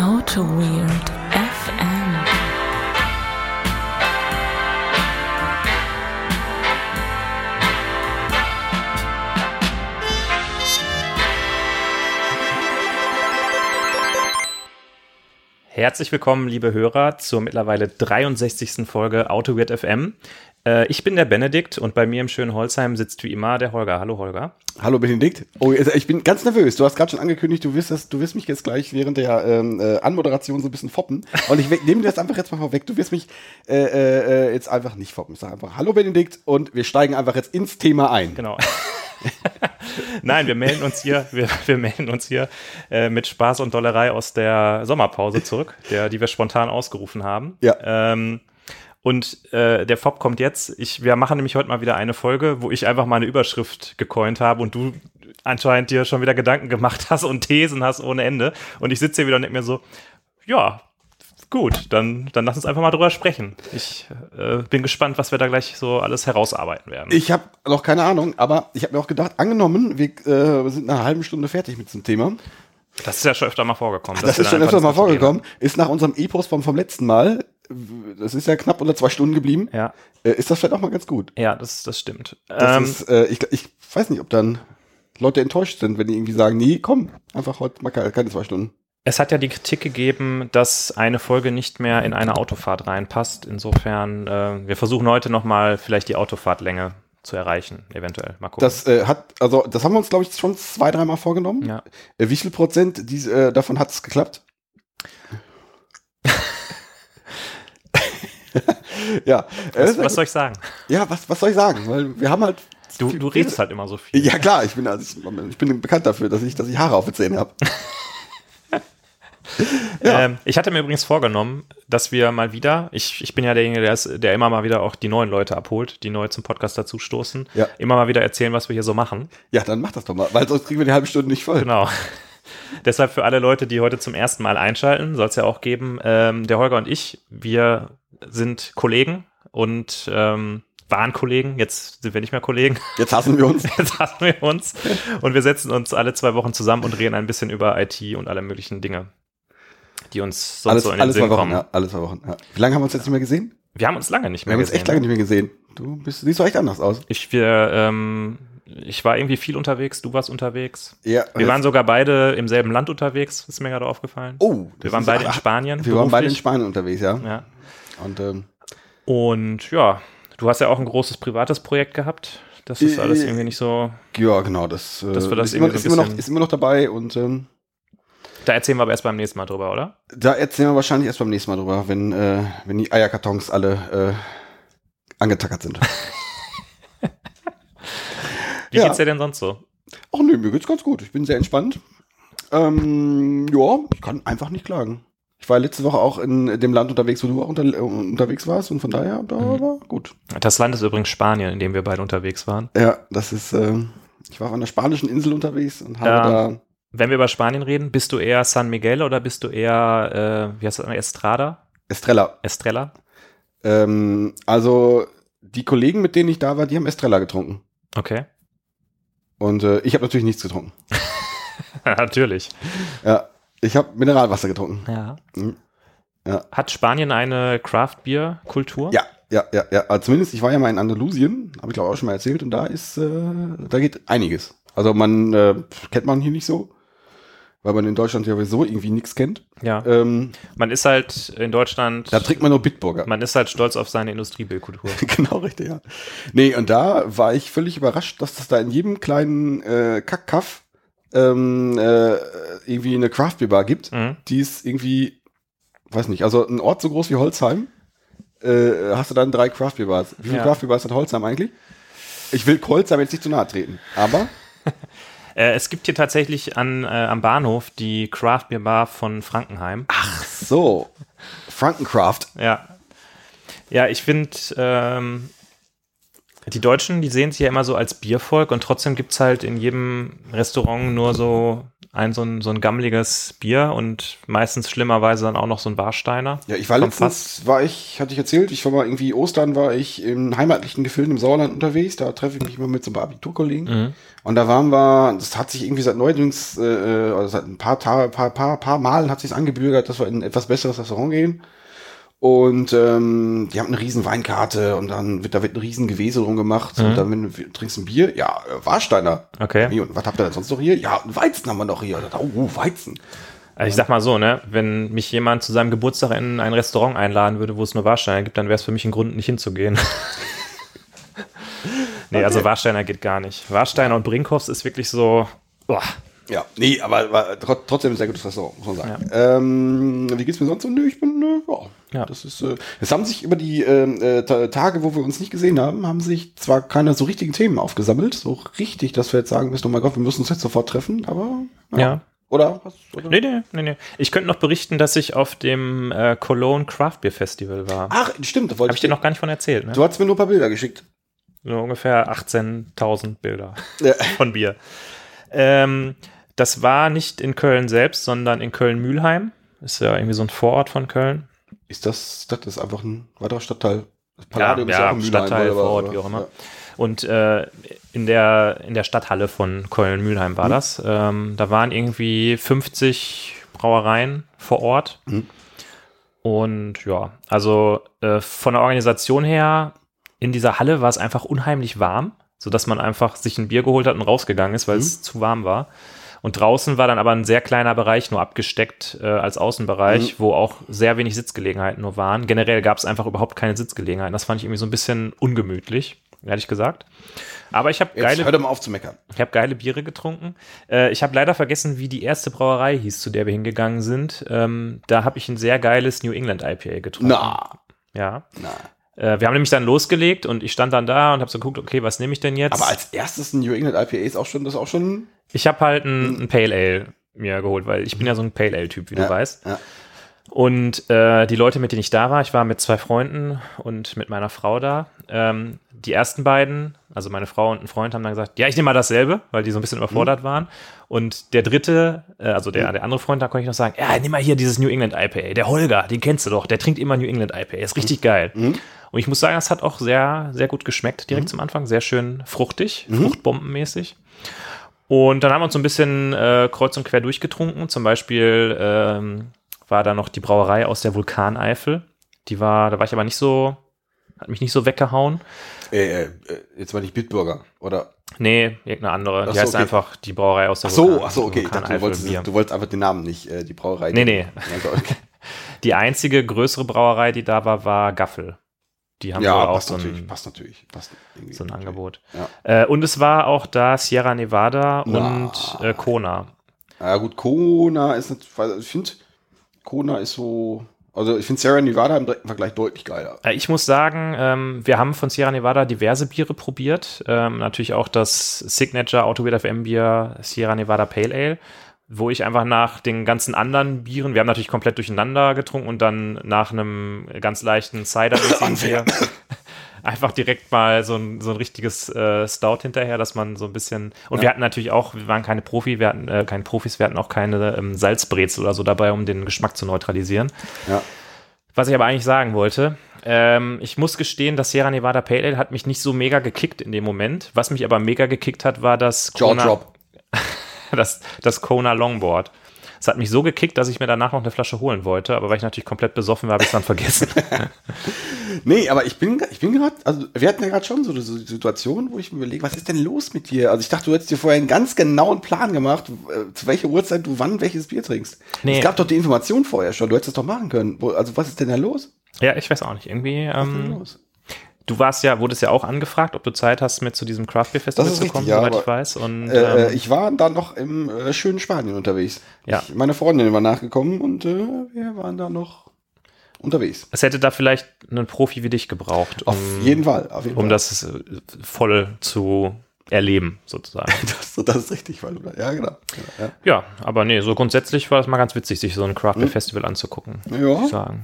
Auto Weird FM. Herzlich willkommen, liebe Hörer, zur mittlerweile 63. Folge Auto Weird FM. Äh, ich bin der Benedikt und bei mir im schönen Holzheim sitzt wie immer der Holger. Hallo Holger. Hallo Benedikt. Oh, also ich bin ganz nervös. Du hast gerade schon angekündigt, du wirst, das, du wirst mich jetzt gleich während der ähm, äh, Anmoderation so ein bisschen foppen. Und ich nehme dir das einfach jetzt mal vorweg. Du wirst mich äh, äh, jetzt einfach nicht foppen. Ich sage einfach Hallo Benedikt und wir steigen einfach jetzt ins Thema ein. Genau. Nein, wir melden uns hier, wir, wir melden uns hier äh, mit Spaß und Dollerei aus der Sommerpause zurück, der, die wir spontan ausgerufen haben. Ja. Ähm, und äh, der Fob kommt jetzt. Ich, wir machen nämlich heute mal wieder eine Folge, wo ich einfach mal eine Überschrift gecoint habe und du anscheinend dir schon wieder Gedanken gemacht hast und Thesen hast ohne Ende. Und ich sitze hier wieder und denke mir so, ja, gut, dann, dann lass uns einfach mal drüber sprechen. Ich äh, bin gespannt, was wir da gleich so alles herausarbeiten werden. Ich habe noch keine Ahnung, aber ich habe mir auch gedacht, angenommen, wir äh, sind nach einer halben Stunde fertig mit diesem Thema. Das ist ja schon öfter mal vorgekommen. Das ist schon öfter mal vorgekommen. Ist nach unserem Epos vom, vom letzten Mal, das ist ja knapp unter zwei Stunden geblieben. Ja. Äh, ist das vielleicht auch mal ganz gut. Ja, das, das stimmt. Das Ähm, ist, äh, ich, ich weiß nicht, ob dann Leute enttäuscht sind, wenn die irgendwie sagen, nee, komm, einfach heute mal keine, zwei Stunden. es hat ja die Kritik gegeben, dass eine Folge nicht mehr in eine Autofahrt reinpasst. Insofern, äh, wir versuchen heute nochmal vielleicht die Autofahrtlänge zu erreichen, eventuell. Mal gucken. Das äh, hat, also das haben wir uns, glaube ich, schon zwei, dreimal vorgenommen. ja. Äh, wie viel Prozent dies, äh, davon hat es geklappt? ja. Äh, Was, was soll ich sagen? ja, was, was soll ich sagen? Weil wir haben halt. Du, du redest halt immer so viel. Ja, klar, ich bin, also ich, ich bin bekannt dafür, dass ich, dass ich Haare auf den Zähnen habe. ja. Ähm, ich hatte mir übrigens vorgenommen, dass wir mal wieder, ich, ich bin ja derjenige, der, ist, der immer mal wieder auch die neuen Leute abholt, die neu zum Podcast dazustoßen, Ja. immer mal wieder erzählen, was wir hier so machen. ja, dann mach das doch mal, weil sonst kriegen wir die halbe Stunde nicht voll. Genau. Deshalb für alle Leute, die heute zum ersten Mal einschalten, soll es ja auch geben, ähm, der Holger und ich, wir sind Kollegen und ähm, waren Kollegen, jetzt sind wir nicht mehr Kollegen, Jetzt hassen wir uns. jetzt hassen wir uns und wir setzen uns alle zwei Wochen zusammen und reden ein bisschen über IT und alle möglichen Dinge, die uns sonst Alles, so in den alles Sinn zwei Wochen, kommen. ja, alle zwei Wochen. Ja. Wie lange haben wir uns jetzt nicht mehr gesehen? Wir haben uns lange nicht Wir mehr haben uns gesehen. echt lange nicht mehr gesehen. Du bist, siehst doch echt anders aus. Ich, wir, ähm, ich war irgendwie viel unterwegs, du warst unterwegs. Ja, Wir waren sogar beide im selben Land unterwegs, ist mir gerade aufgefallen. oh, wir waren beide in Spanien. Wir waren beide in beruflich. Spanien unterwegs, ja. Ja. Und ähm, Und ja, du hast ja auch ein großes privates Projekt gehabt. Das ist Äh, alles irgendwie nicht so. ja, genau, das, äh, wir das ist, immer, ist, immer noch, ist immer noch dabei und ähm, Da erzählen wir aber erst beim nächsten Mal drüber, oder? da erzählen wir wahrscheinlich erst beim nächsten Mal drüber, wenn, äh, wenn die Eierkartons alle äh, angetackert sind. Wie Ja. geht's dir denn sonst so? Ach nö, mir geht's ganz gut. Ich bin sehr entspannt. Ähm, ja, ich kann einfach nicht klagen. Ich war letzte Woche auch in dem Land unterwegs, wo du auch unter, äh, unterwegs warst und von daher, da Mhm. war gut. Das Land ist übrigens Spanien, in dem wir beide unterwegs waren. Ja, das ist, äh, ich war auf einer spanischen Insel unterwegs und habe Ja. da, Wenn wir über Spanien reden, bist du eher San Miguel oder bist du eher, äh, wie heißt das, Estrada? Estrella. Estrella? Ähm, also, die Kollegen, mit denen ich da war, die haben Estrella getrunken. Okay. Und äh, ich habe natürlich nichts getrunken. Natürlich. Ja, ich habe Mineralwasser getrunken. Ja. Mhm. Ja. Hat Spanien eine Craft-Bier-Kultur? Ja, ja, ja, ja. Also zumindest, ich war ja mal in Andalusien, habe ich glaube auch schon mal erzählt, und da ist, äh, da geht einiges. Also man äh, kennt man hier nicht so, weil man in Deutschland ja sowieso irgendwie nichts kennt. Ja. Ähm, Man ist halt in Deutschland, da trinkt man nur Bitburger. man ist halt stolz auf seine Industriebierkultur. genau, richtig, ja. Nee, und da war ich völlig überrascht, dass das da in jedem kleinen äh, Kackkaff ähm, äh, irgendwie eine Craft-Bier-Bar gibt, Mhm. die ist irgendwie, weiß nicht, also ein Ort so groß wie Holzheim, äh, hast du dann drei Craft-Bier-Bars. Wie viele Ja. Craft-Bier-Bars hat Holzheim eigentlich? Ich will Holzheim jetzt nicht zu nahe treten, aber Äh, es gibt hier tatsächlich an, äh, am Bahnhof die Craft Beer Bar von Frankenheim. ach so, Frankencraft. Ja. Ja, ich finde, ähm, die Deutschen, die sehen sich ja immer so als Biervolk und trotzdem gibt es halt in jedem Restaurant nur so ein so ein, so ein gammeliges Bier und meistens schlimmerweise dann auch noch so ein Warsteiner. Ja, ich war letztens, war ich, hatte ich erzählt, ich war mal irgendwie Ostern, war ich im heimatlichen Gefilden im Sauerland unterwegs, da treffe ich mich immer mit so ein paar Abiturkollegen. Mhm. Und da waren wir, das hat sich irgendwie seit neuerdings, äh, äh, oder seit ein paar paar, paar, paar Malen hat sich angebürgert, dass wir in ein etwas besseres Restaurant gehen. Und ähm, die haben eine riesen Weinkarte und dann wird da wird ein riesen Gewese drum gemacht. Und dann wenn du trinkst ein Bier, ja, äh, Warsteiner. Okay. Und was habt ihr denn sonst noch hier? Ja, Weizen haben wir noch hier. Dann, Oh, Weizen. Also ich sag mal so, ne, wenn mich jemand zu seinem Geburtstag in ein Restaurant einladen würde, wo es nur Warsteiner gibt, dann wäre es für mich ein Grund, nicht hinzugehen. nee, also Warsteiner geht gar nicht. Warsteiner und Brinkhoffs ist wirklich so, boah, Ja, nee, aber tr- trotzdem ein sehr gutes Restaurant, muss man sagen. Ähm, wie geht's mir sonst so? Nö, ich bin, äh, ja, Ja. das ist, äh, es haben sich über die ähm, äh, Ta- Tage, wo wir uns nicht gesehen haben, haben sich zwar keine so richtigen Themen aufgesammelt, so richtig, dass wir jetzt sagen müssen, oh mein Gott, wir müssen uns jetzt sofort treffen, aber, ja. Oder? Was, oder? Nee, nee, nee, nee. Ich könnte noch berichten, dass ich auf dem äh, Cologne Craft Beer Festival war. Ach, stimmt, da wollte Habe ich dir noch gar nicht von erzählt, ne? Du hast mir nur ein paar Bilder geschickt. So ungefähr 18.000 Bilder Ja. von Bier. Ähm, das war nicht in Köln selbst, sondern in Köln-Mühlheim. Ist ja irgendwie so ein Vorort von Köln. Ist das, das ist einfach ein weiterer Stadtteil. Das Ja, ist ja, auch ein Mülheim, Stadtteil, aber- Vorort, wie auch immer. ja. Und äh, in, der, in der Stadthalle von Köln-Mühlheim war das. Ähm, da waren irgendwie 50 Brauereien vor Ort. Mhm. Und ja, also äh, von der Organisation her, in dieser Halle war es einfach unheimlich warm, sodass man einfach sich ein Bier geholt hat und rausgegangen ist, weil Mhm. es zu warm war. Und draußen war dann aber ein sehr kleiner Bereich nur abgesteckt äh, als Außenbereich, wo auch sehr wenig Sitzgelegenheiten nur waren. Generell gab es einfach überhaupt keine Sitzgelegenheiten. Das fand ich irgendwie so ein bisschen ungemütlich, ehrlich gesagt. Aber ich habe geile hör doch mal auf zu meckern. ich habe geile Biere getrunken. Äh, ich habe leider vergessen, wie die erste Brauerei hieß, zu der wir hingegangen sind. Ähm, da habe ich ein sehr geiles New England IPA getrunken. Na, Ja. na. Äh, wir haben nämlich dann losgelegt und ich stand dann da und habe so geguckt, okay, was nehme ich denn jetzt? Aber als erstes ein New England IPA ist auch schon, das ist auch schon. Ich habe halt ein, ein Pale Ale mir geholt, weil ich bin ja so ein Pale Ale-Typ, wie Ja, du weißt. ja. Und äh, die Leute, mit denen ich da war, ich war mit zwei Freunden und mit meiner Frau da. Ähm, die ersten beiden, also meine Frau und ein Freund, haben dann gesagt, ja, ich nehme mal dasselbe, weil die so ein bisschen überfordert waren. Und der dritte, äh, also der, der andere Freund, da konnte ich noch sagen, ja, nimm mal hier dieses New England IPA. Der Holger, den kennst du doch, der trinkt immer New England IPA. Ist richtig geil. Und ich muss sagen, es hat auch sehr, sehr gut geschmeckt direkt zum Anfang. Sehr schön fruchtig, fruchtbombenmäßig. Und dann haben wir uns so ein bisschen äh, kreuz und quer durchgetrunken. Zum Beispiel ähm, war da noch die Brauerei aus der Vulkaneifel. Die war, da war ich aber nicht so, hat mich nicht so weggehauen. Äh, äh, jetzt war nicht Bitburger, oder? Nee, irgendeine andere. Ach die heißt okay. einfach die Brauerei aus der Ach so, Vulkan- ach so, okay. Ich dachte, du wolltest, du wolltest einfach den Namen nicht, äh, die Brauerei. Nee, nee. Die einzige größere Brauerei, die da war, war Gaffel. Die haben ja auch passt so natürlich, ein, passt natürlich. Passt irgendwie so ein. Angebot. Ja. Äh, und es war auch da Sierra Nevada Na. und äh, Kona. Ja gut, Kona ist ich finde, Kona ist so, also ich finde Sierra Nevada im direkten Vergleich deutlich geiler. Äh, Ich muss sagen, ähm, wir haben von Sierra Nevada diverse Biere probiert. Ähm, natürlich auch das Signature Autowit FM Bier Sierra Nevada Pale Ale, wo ich einfach nach den ganzen anderen Bieren, wir haben natürlich komplett durcheinander getrunken und dann nach einem ganz leichten Cider Bier einfach direkt mal so ein, so ein richtiges äh, Stout hinterher, dass man so ein bisschen und wir hatten natürlich auch, wir waren keine Profi, wir hatten äh, keine Profis, wir hatten auch keine ähm, Salzbrezel oder so dabei, um den Geschmack zu neutralisieren. Ja. Was ich aber eigentlich sagen wollte, ähm, ich muss gestehen, das Sierra Nevada Pale Ale hat mich nicht so mega gekickt in dem Moment. Was mich aber mega gekickt hat, war das Jaw Drop. das, das Kona Longboard. Es hat mich so gekickt, dass ich mir danach noch eine Flasche holen wollte, aber weil ich natürlich komplett besoffen war, habe ich es dann vergessen. Nee, aber ich bin, ich bin gerade, also wir hatten ja gerade schon so eine Situation, wo ich mir überlege, was ist denn los mit dir? Also ich dachte, du hättest dir vorher einen ganz genauen Plan gemacht, äh, zu welcher Uhrzeit du wann welches Bier trinkst. Nee. Es gab doch die Information vorher schon, du hättest es doch machen können. Also was ist denn da los? ja, ich weiß auch nicht. Irgendwie, Was ist denn ähm, los? Du warst ja, wurdest ja auch angefragt, ob du Zeit hast, mit zu diesem Craft Beer Festival zu richtig, kommen, ja, soweit ich weiß. Und Äh, ähm, ich war dann noch im äh, schönen Spanien unterwegs. Ja. Ich, meine Freundin war nachgekommen und äh, wir waren da noch unterwegs. es hätte da vielleicht einen Profi wie dich gebraucht, um, Auf jeden Fall. Auf jeden um Fall. das äh, voll zu erleben, sozusagen. Das, das ist richtig, weil du da, ja, genau. Ja, Ja, aber nee, so grundsätzlich war das mal ganz witzig, sich so ein Craft Beer Festival anzugucken. ja.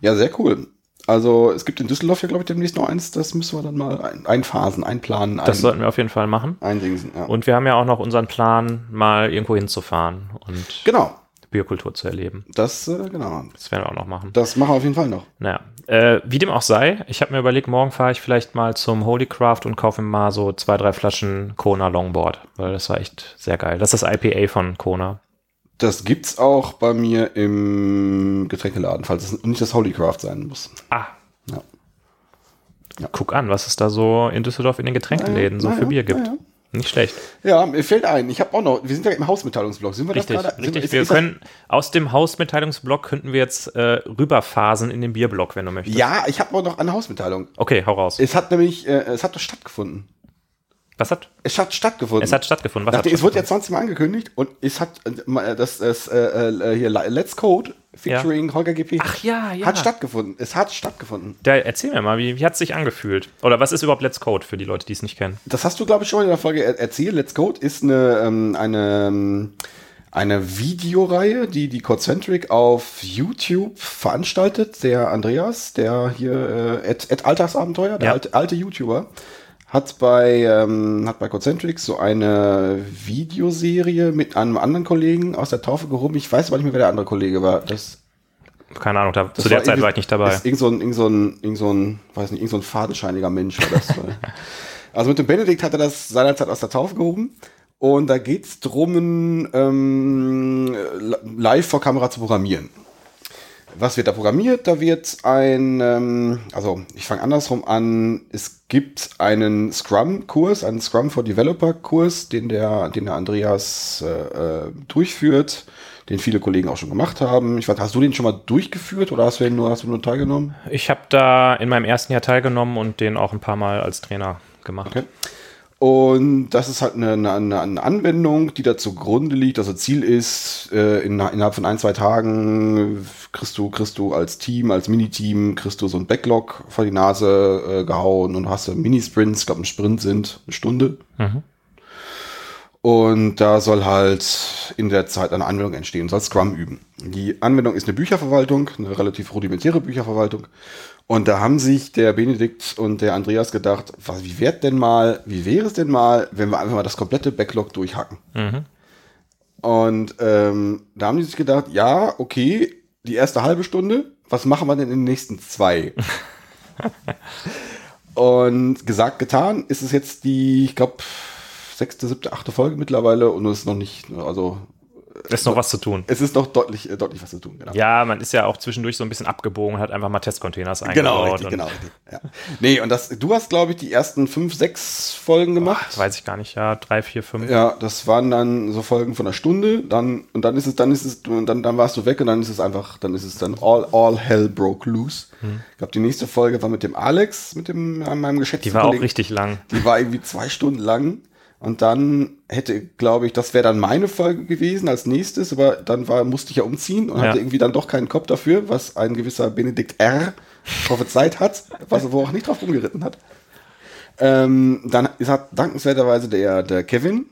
Ja, sehr cool. Also es gibt in Düsseldorf ja, glaube ich, demnächst noch eins. Das müssen wir dann mal ein, einphasen, einplanen, Das sollten wir auf jeden Fall machen. eindingsen. Ja. Und wir haben ja auch noch unseren Plan, mal irgendwo hinzufahren und genau, Bierkultur zu erleben. das, äh, genau. Das werden wir auch noch machen. Das machen wir auf jeden Fall noch. Naja, äh, wie dem auch sei, ich habe mir überlegt, morgen fahre ich vielleicht mal zum Holy Craft und kaufe mir mal so zwei, drei Flaschen Kona Longboard, weil das war echt sehr geil. Das ist das IPA von Kona. Das gibt's auch bei mir im Getränkeladen, falls es nicht das Holy Craft sein muss. Ah. Ja. Guck an, was es da so in Düsseldorf in den Getränkeläden so Na für ja, Bier gibt. ja. Nicht schlecht. Ja, mir fällt ein, ich habe auch noch, wir sind ja im Hausmitteilungsblock. Sind wir Richtig, das gerade? Sind richtig. ist- wir ist können aus dem Hausmitteilungsblock könnten wir jetzt äh, rüberphasen in den Bierblock, wenn du möchtest. Ja, ich habe auch noch eine Hausmitteilung. Okay, hau raus. Es hat nämlich, äh, es hat doch stattgefunden. Was hat? Es hat stattgefunden. Es hat stattgefunden. Was hat Nachdem, es wurde ja stattgefunden? 20 Mal angekündigt und es hat äh, das, das äh, äh, hier Let's Code featuring Holger GP Ach ja, ja. hat stattgefunden. Es hat stattgefunden. Da, erzähl mir mal, wie, wie hat es sich angefühlt? Oder was ist überhaupt Let's Code für die Leute, die es nicht kennen? Das hast du, glaube ich, schon in der Folge er erzählt. Let's Code ist eine, ähm, eine, ähm, eine Videoreihe, die die Codecentric auf YouTube veranstaltet. Der Andreas, der hier, äh, Ed, Ed Alltagsabenteuer, der Ja. alte, alte YouTuber, hat bei, ähm, hat bei Codecentric so eine Videoserie mit einem anderen Kollegen aus der Taufe gehoben. Ich weiß aber nicht mehr, wer der andere Kollege war. Das, Keine Ahnung, da, zu der Zeit war ich nicht dabei. Irgend so ein, irgend so ein, irgend so ein, weiß nicht, irgend so ein fadenscheiniger Mensch war das. also mit dem Benedikt hat er das seinerzeit aus der Taufe gehoben. Und da geht's drum, ähm, live vor Kamera zu programmieren. Was wird da programmiert? Da wird ein, ähm, also ich fange andersrum an, es gibt einen Scrum-Kurs, einen Scrum for Developer-Kurs, den der, den der Andreas äh, äh, durchführt, den viele Kollegen auch schon gemacht haben. Ich weiß, hast du den schon mal durchgeführt oder hast du den nur, hast du nur teilgenommen? Ich habe da in meinem ersten Jahr teilgenommen und den auch ein paar Mal als Trainer gemacht. Okay. Und das ist halt eine, eine, eine Anwendung, die da zugrunde liegt. Also Ziel ist, äh, in, innerhalb von ein, zwei Tagen kriegst du, kriegst du als Team, als Miniteam, kriegst du so ein Backlog vor die Nase äh, gehauen und hast du Mini-Sprints, ich glaube ein Sprint sind eine Stunde. Mhm. Und da soll halt in der Zeit eine Anwendung entstehen, soll Scrum üben. Die Anwendung ist eine Bücherverwaltung, eine relativ rudimentäre Bücherverwaltung. Und da haben sich der Benedikt und der Andreas gedacht, was, wie wäre denn mal, wie wäre es denn mal, wenn wir einfach mal das komplette Backlog durchhacken? Mhm. Und ähm, da haben die sich gedacht, ja, okay, die erste halbe Stunde, was machen wir denn in den nächsten zwei? und gesagt, getan, ist es jetzt die, ich glaube, sechste, siebte, achte Folge mittlerweile und es ist noch nicht, also Ist noch was zu tun. es ist noch deutlich, äh, deutlich was zu tun. Genau. Ja, man ist ja auch zwischendurch so ein bisschen abgebogen, hat einfach mal Testcontainers eingebaut. Genau, richtig, und genau, richtig. Ja. Nee, und das, du hast, glaube ich, die ersten fünf, sechs Folgen gemacht. Das weiß ich gar nicht, ja, drei, vier, fünf. Ja, das waren dann so Folgen von einer Stunde, dann und dann ist es, dann ist es, und dann, dann warst du weg und dann ist es einfach, dann ist es dann all, all hell broke loose. Ich glaube, die nächste Folge war mit dem Alex, mit dem meinem geschätzten Die war auch richtig lang. Die war irgendwie zwei Stunden lang. Und dann hätte, glaube ich, das wäre dann meine Folge gewesen als nächstes, aber dann war, musste ich ja umziehen und Ja. hatte irgendwie dann doch keinen Kopf dafür, was ein gewisser Benedikt R. prophezeit hat, was er wohl auch nicht drauf rumgeritten hat. Ähm, dann ist hat dankenswerterweise der, der Kevin,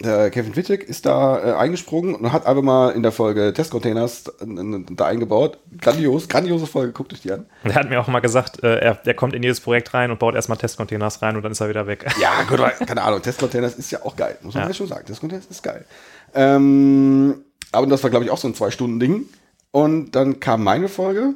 der Kevin Wittek ist da äh, eingesprungen und hat einfach mal in der Folge Testcontainers äh, da eingebaut. Grandios, grandiose Folge, guckt euch die an. Er hat mir auch mal gesagt, äh, er, er kommt in jedes Projekt rein und baut erstmal Testcontainers rein und dann ist er wieder weg. Ja, gut, aber keine Ahnung, Testcontainers ist ja auch geil, muss man Ja. ja schon sagen. Testcontainers ist geil. Ähm, aber das war, glaube ich, auch so ein Zwei-Stunden-Ding. Und dann kam meine Folge.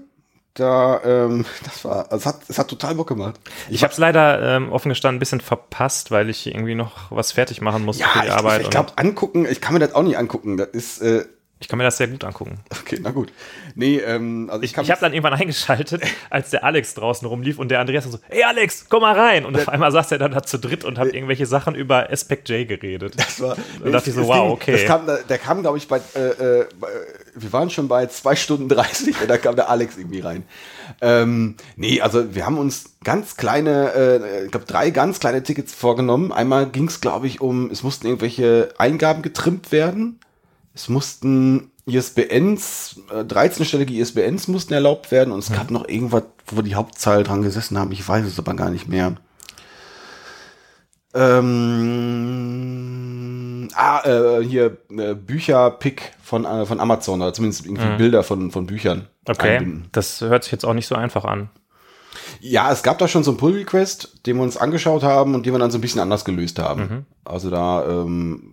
Da, ähm, das war, es hat, es hat total Bock gemacht. Ich habe es leider ähm, offen gestanden ein bisschen verpasst, weil ich irgendwie noch was fertig machen musste für die ich, Arbeit. ich und glaube, angucken, ich kann mir das auch nicht angucken. Das ist, äh, ich kann mir das sehr gut angucken. okay, na gut. Nee, ähm, also ich, Ich, ich habe dann irgendwann eingeschaltet, als der Alex draußen rumlief und der Andreas so, hey Alex, komm mal rein. Und auf einmal saß er dann da zu dritt und hat irgendwelche Sachen über Aspect J geredet. Das war, Dann dachte ich so, wow, Ding, okay. Kam, da- der kam, glaube ich, bei, äh, äh, bei, wir waren schon bei zwei Stunden 30 und da kam der Alex irgendwie rein. Ähm, nee, also wir haben uns ganz kleine, äh, ich glaube, drei ganz kleine Tickets vorgenommen. Einmal ging es, glaube ich, um, es mussten irgendwelche Eingaben getrimmt werden. Es mussten ISBNs, äh, 13-stellige ISBNs mussten erlaubt werden und es gab noch irgendwas, wo wir die Hauptzahl dran gesessen haben. Ich weiß es aber gar nicht mehr. Ähm, ah, äh, hier äh, Bücher-Pick von, äh, von Amazon oder zumindest irgendwie Bilder von, von Büchern. Okay, einbinden. das hört sich jetzt auch nicht so einfach an. Ja, es gab da schon so einen Pull-Request, den wir uns angeschaut haben und den wir dann so ein bisschen anders gelöst haben. Mhm. Also da, ähm,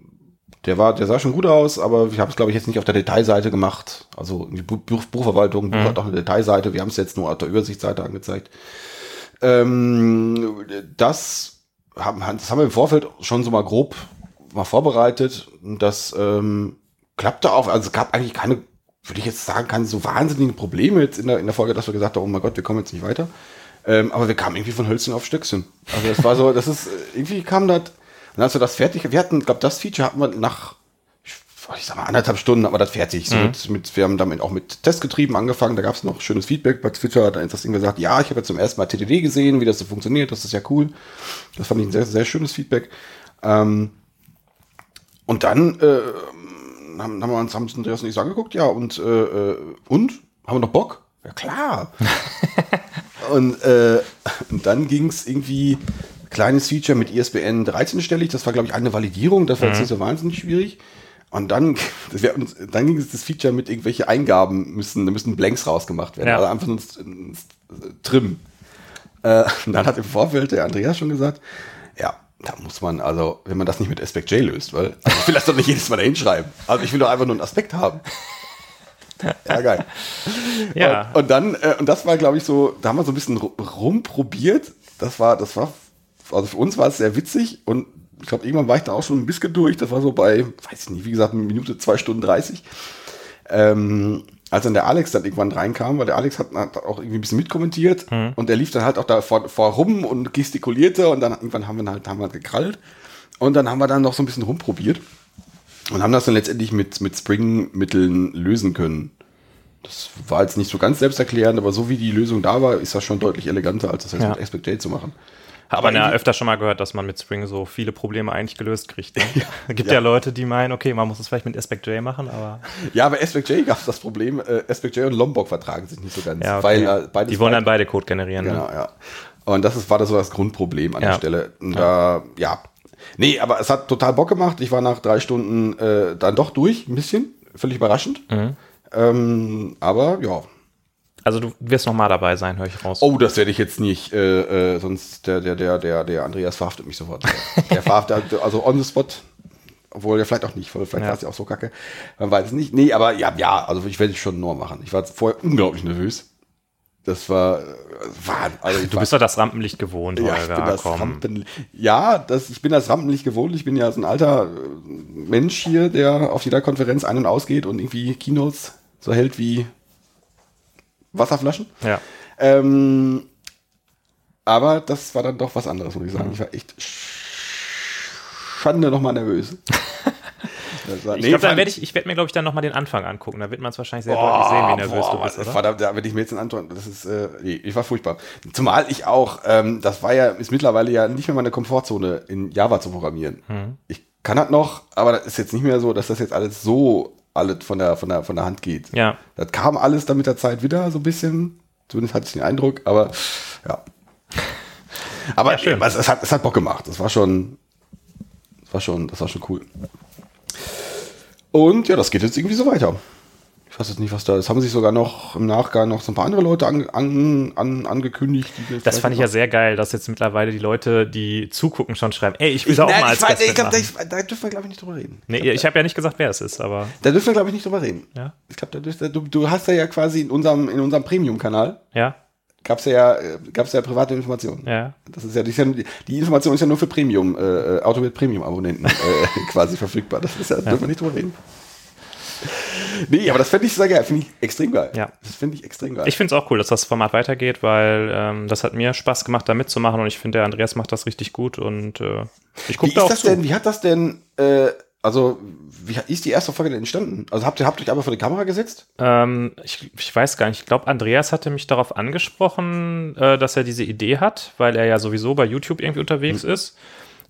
der war, der sah schon gut aus, aber ich habe es, glaube ich, jetzt nicht auf der Detailseite gemacht. Also die Bu- Buch, Buchverwaltung Buch hat auch eine Detailseite, wir haben es jetzt nur auf der Übersichtsseite angezeigt. Ähm, das, haben, das haben wir im Vorfeld schon so mal grob mal vorbereitet. Das ähm, klappte auch. Also es gab eigentlich keine, würde ich jetzt sagen, keine so wahnsinnigen Probleme jetzt in der, in der Folge, dass wir gesagt haben, oh mein Gott, wir kommen jetzt nicht weiter. Ähm, aber wir kamen irgendwie von Hölzchen auf Stöckchen. Also das war so, das ist, äh, irgendwie kam das, und als wir das fertig, wir hatten, glaube das Feature hatten wir nach, ich, sag mal, anderthalb Stunden hatten wir das fertig. So mit, mit, wir haben damit auch mit Testgetrieben angefangen, da gab es noch schönes Feedback bei Twitter, hat das Ding gesagt, ja, ich habe jetzt zum ersten Mal TTD gesehen, wie das so funktioniert, das ist ja cool. Das fand ich ein sehr, sehr schönes Feedback. Ähm, und dann äh, haben, haben wir uns, haben uns Andreas und ich so angeguckt, ja, und, äh, äh, und? Haben wir noch Bock? Ja, klar. und, äh, und dann ging es irgendwie, kleines Feature mit ISBN 13-stellig, das war, glaube ich, eine Validierung, das war jetzt nicht so wahnsinnig schwierig. Und dann, wär, dann ging es das Feature mit irgendwelche Eingaben müssen, da müssen Blanks rausgemacht werden. Ja. Also einfach nur ein, Trim. Äh, und dann hat im Vorfeld der Andreas schon gesagt, ja, da muss man, also, wenn man das nicht mit Aspect J löst, weil also ich will das doch nicht jedes Mal da hinschreiben. Also ich will doch einfach nur einen Aspekt haben. Ja, geil. Ja. Und, und dann, äh, und das war, glaube ich, so, da haben wir so ein bisschen ru- rumprobiert. Das war, das war, also für uns war es sehr witzig und ich glaube, irgendwann war ich da auch schon ein bisschen durch. Das war so bei, weiß ich nicht, wie gesagt, eine Minute, zwei Stunden 30. Ähm, als dann der Alex dann irgendwann reinkam, weil der Alex hat, hat auch irgendwie ein bisschen mitkommentiert und der lief dann halt auch da vor, vor rum und gestikulierte und dann irgendwann haben wir halt, haben wir halt gekrallt und dann haben wir dann noch so ein bisschen rumprobiert und haben das dann letztendlich mit, mit Spring-Mitteln lösen können. Das war jetzt nicht so ganz selbsterklärend, aber so wie die Lösung da war, ist das schon deutlich eleganter, als das jetzt Ja. mit Expect J zu machen. Hat man ja öfter schon mal gehört, dass man mit Spring so viele Probleme eigentlich gelöst kriegt. Ne? Gibt ja. ja. Leute, die meinen, okay, man muss es vielleicht mit Aspect J machen, aber Ja, bei Aspect J gab es das Problem, äh, Aspect J und Lombok vertragen sich nicht so ganz. ja, okay. weil, äh, beides die wollen dann beide Code generieren. Genau, Ne? ja. Und das ist, war das so das Grundproblem an Ja. der Stelle. Und da, ja. Nee, aber es hat total Bock gemacht. Ich war nach drei Stunden äh, dann doch durch, ein bisschen. Völlig überraschend. Mhm. Ähm, aber ja. Also du wirst noch mal dabei sein, höre ich raus. Oh, das werde ich jetzt nicht, äh, äh, sonst der, der, der, der, der Andreas verhaftet mich sofort. der verhaftet, also on the spot. Obwohl, ja, vielleicht auch nicht, weil vielleicht Ja. war es ja auch so kacke. Man weiß es nicht. Nee, aber ja, ja, also ich werde es schon nur machen. Ich war vorher unglaublich nervös. Das war, äh, war also ich du war- bist doch das Rampenlicht gewohnt, Ja, ich Holger. bin das komm. Rampen, ja, das, ich bin das Rampenlicht gewohnt. Ich bin ja so ein alter äh, Mensch hier, der auf jeder Konferenz ein- und ausgeht und irgendwie Keynotes so hält wie Wasserflaschen. Ja. Ähm, aber das war dann doch was anderes, muss ich sagen. Ich war echt Schande nochmal nervös. War- Ich nee, glaube, vor dann werde ich, ich werd mir, glaube ich, dann noch mal den Anfang angucken. Da wird man es wahrscheinlich sehr Boah, deutlich sehen, wie nervös boah, du bist, oder? war da, werde ich mir jetzt den antworten. Das ist, äh, nee, ich war furchtbar. Zumal ich auch, ähm, das war ja, ist mittlerweile ja nicht mehr meine Komfortzone, in Java zu programmieren. Hm. Ich kann das noch, aber das ist jetzt nicht mehr so, dass das jetzt alles so alles von der, von der, von der Hand geht. Ja. Das kam alles dann mit der Zeit wieder so ein bisschen. Zumindest hatte ich den Eindruck, aber ja. Aber Ja, schön. es, es, hat, es hat Bock gemacht. Das war schon, das war schon, das war schon cool. Und ja, das geht jetzt irgendwie so weiter. Ich weiß jetzt nicht, was da ist. Haben sich sogar noch im Nachgang noch so ein paar andere Leute an, an, an, angekündigt. Das fand ich ja sehr geil, dass jetzt mittlerweile die Leute, die zugucken, schon schreiben, ey, ich will da auch Nein, mal ich als Gast ich glaub, da, da dürfen wir, glaube ich, nicht drüber reden. Nee, ich habe ja nicht gesagt, wer es ist, aber Da dürfen wir, glaube ich, nicht drüber reden. Ja. Ich glaube, da du, du hast ja, ja quasi in unserem, in unserem Premium-Kanal ja, gab's ja, äh, gab's ja private Informationen. ja. Das ist ja, die, ja, die Information ist ja nur für Premium, äh, Autobit Premium-Abonnenten äh, quasi verfügbar. Das ist ja, dürfen wir nicht drüber reden. Nee, aber das fände ich sehr geil. Finde ich extrem geil. Ja. Das finde ich extrem geil. Ich finde es auch cool, dass das Format weitergeht, weil ähm, das hat mir Spaß gemacht, da mitzumachen und ich finde, der Andreas macht das richtig gut und äh, ich gucke da auch das zu. denn, wie hat das denn, äh, also, wie ist die erste Folge denn entstanden? Also habt ihr, habt ihr euch einfach vor die Kamera gesetzt? Ähm, ich, ich weiß gar nicht, ich glaube, Andreas hatte mich darauf angesprochen, äh, dass er diese Idee hat, weil er ja sowieso bei YouTube irgendwie unterwegs Mhm. ist.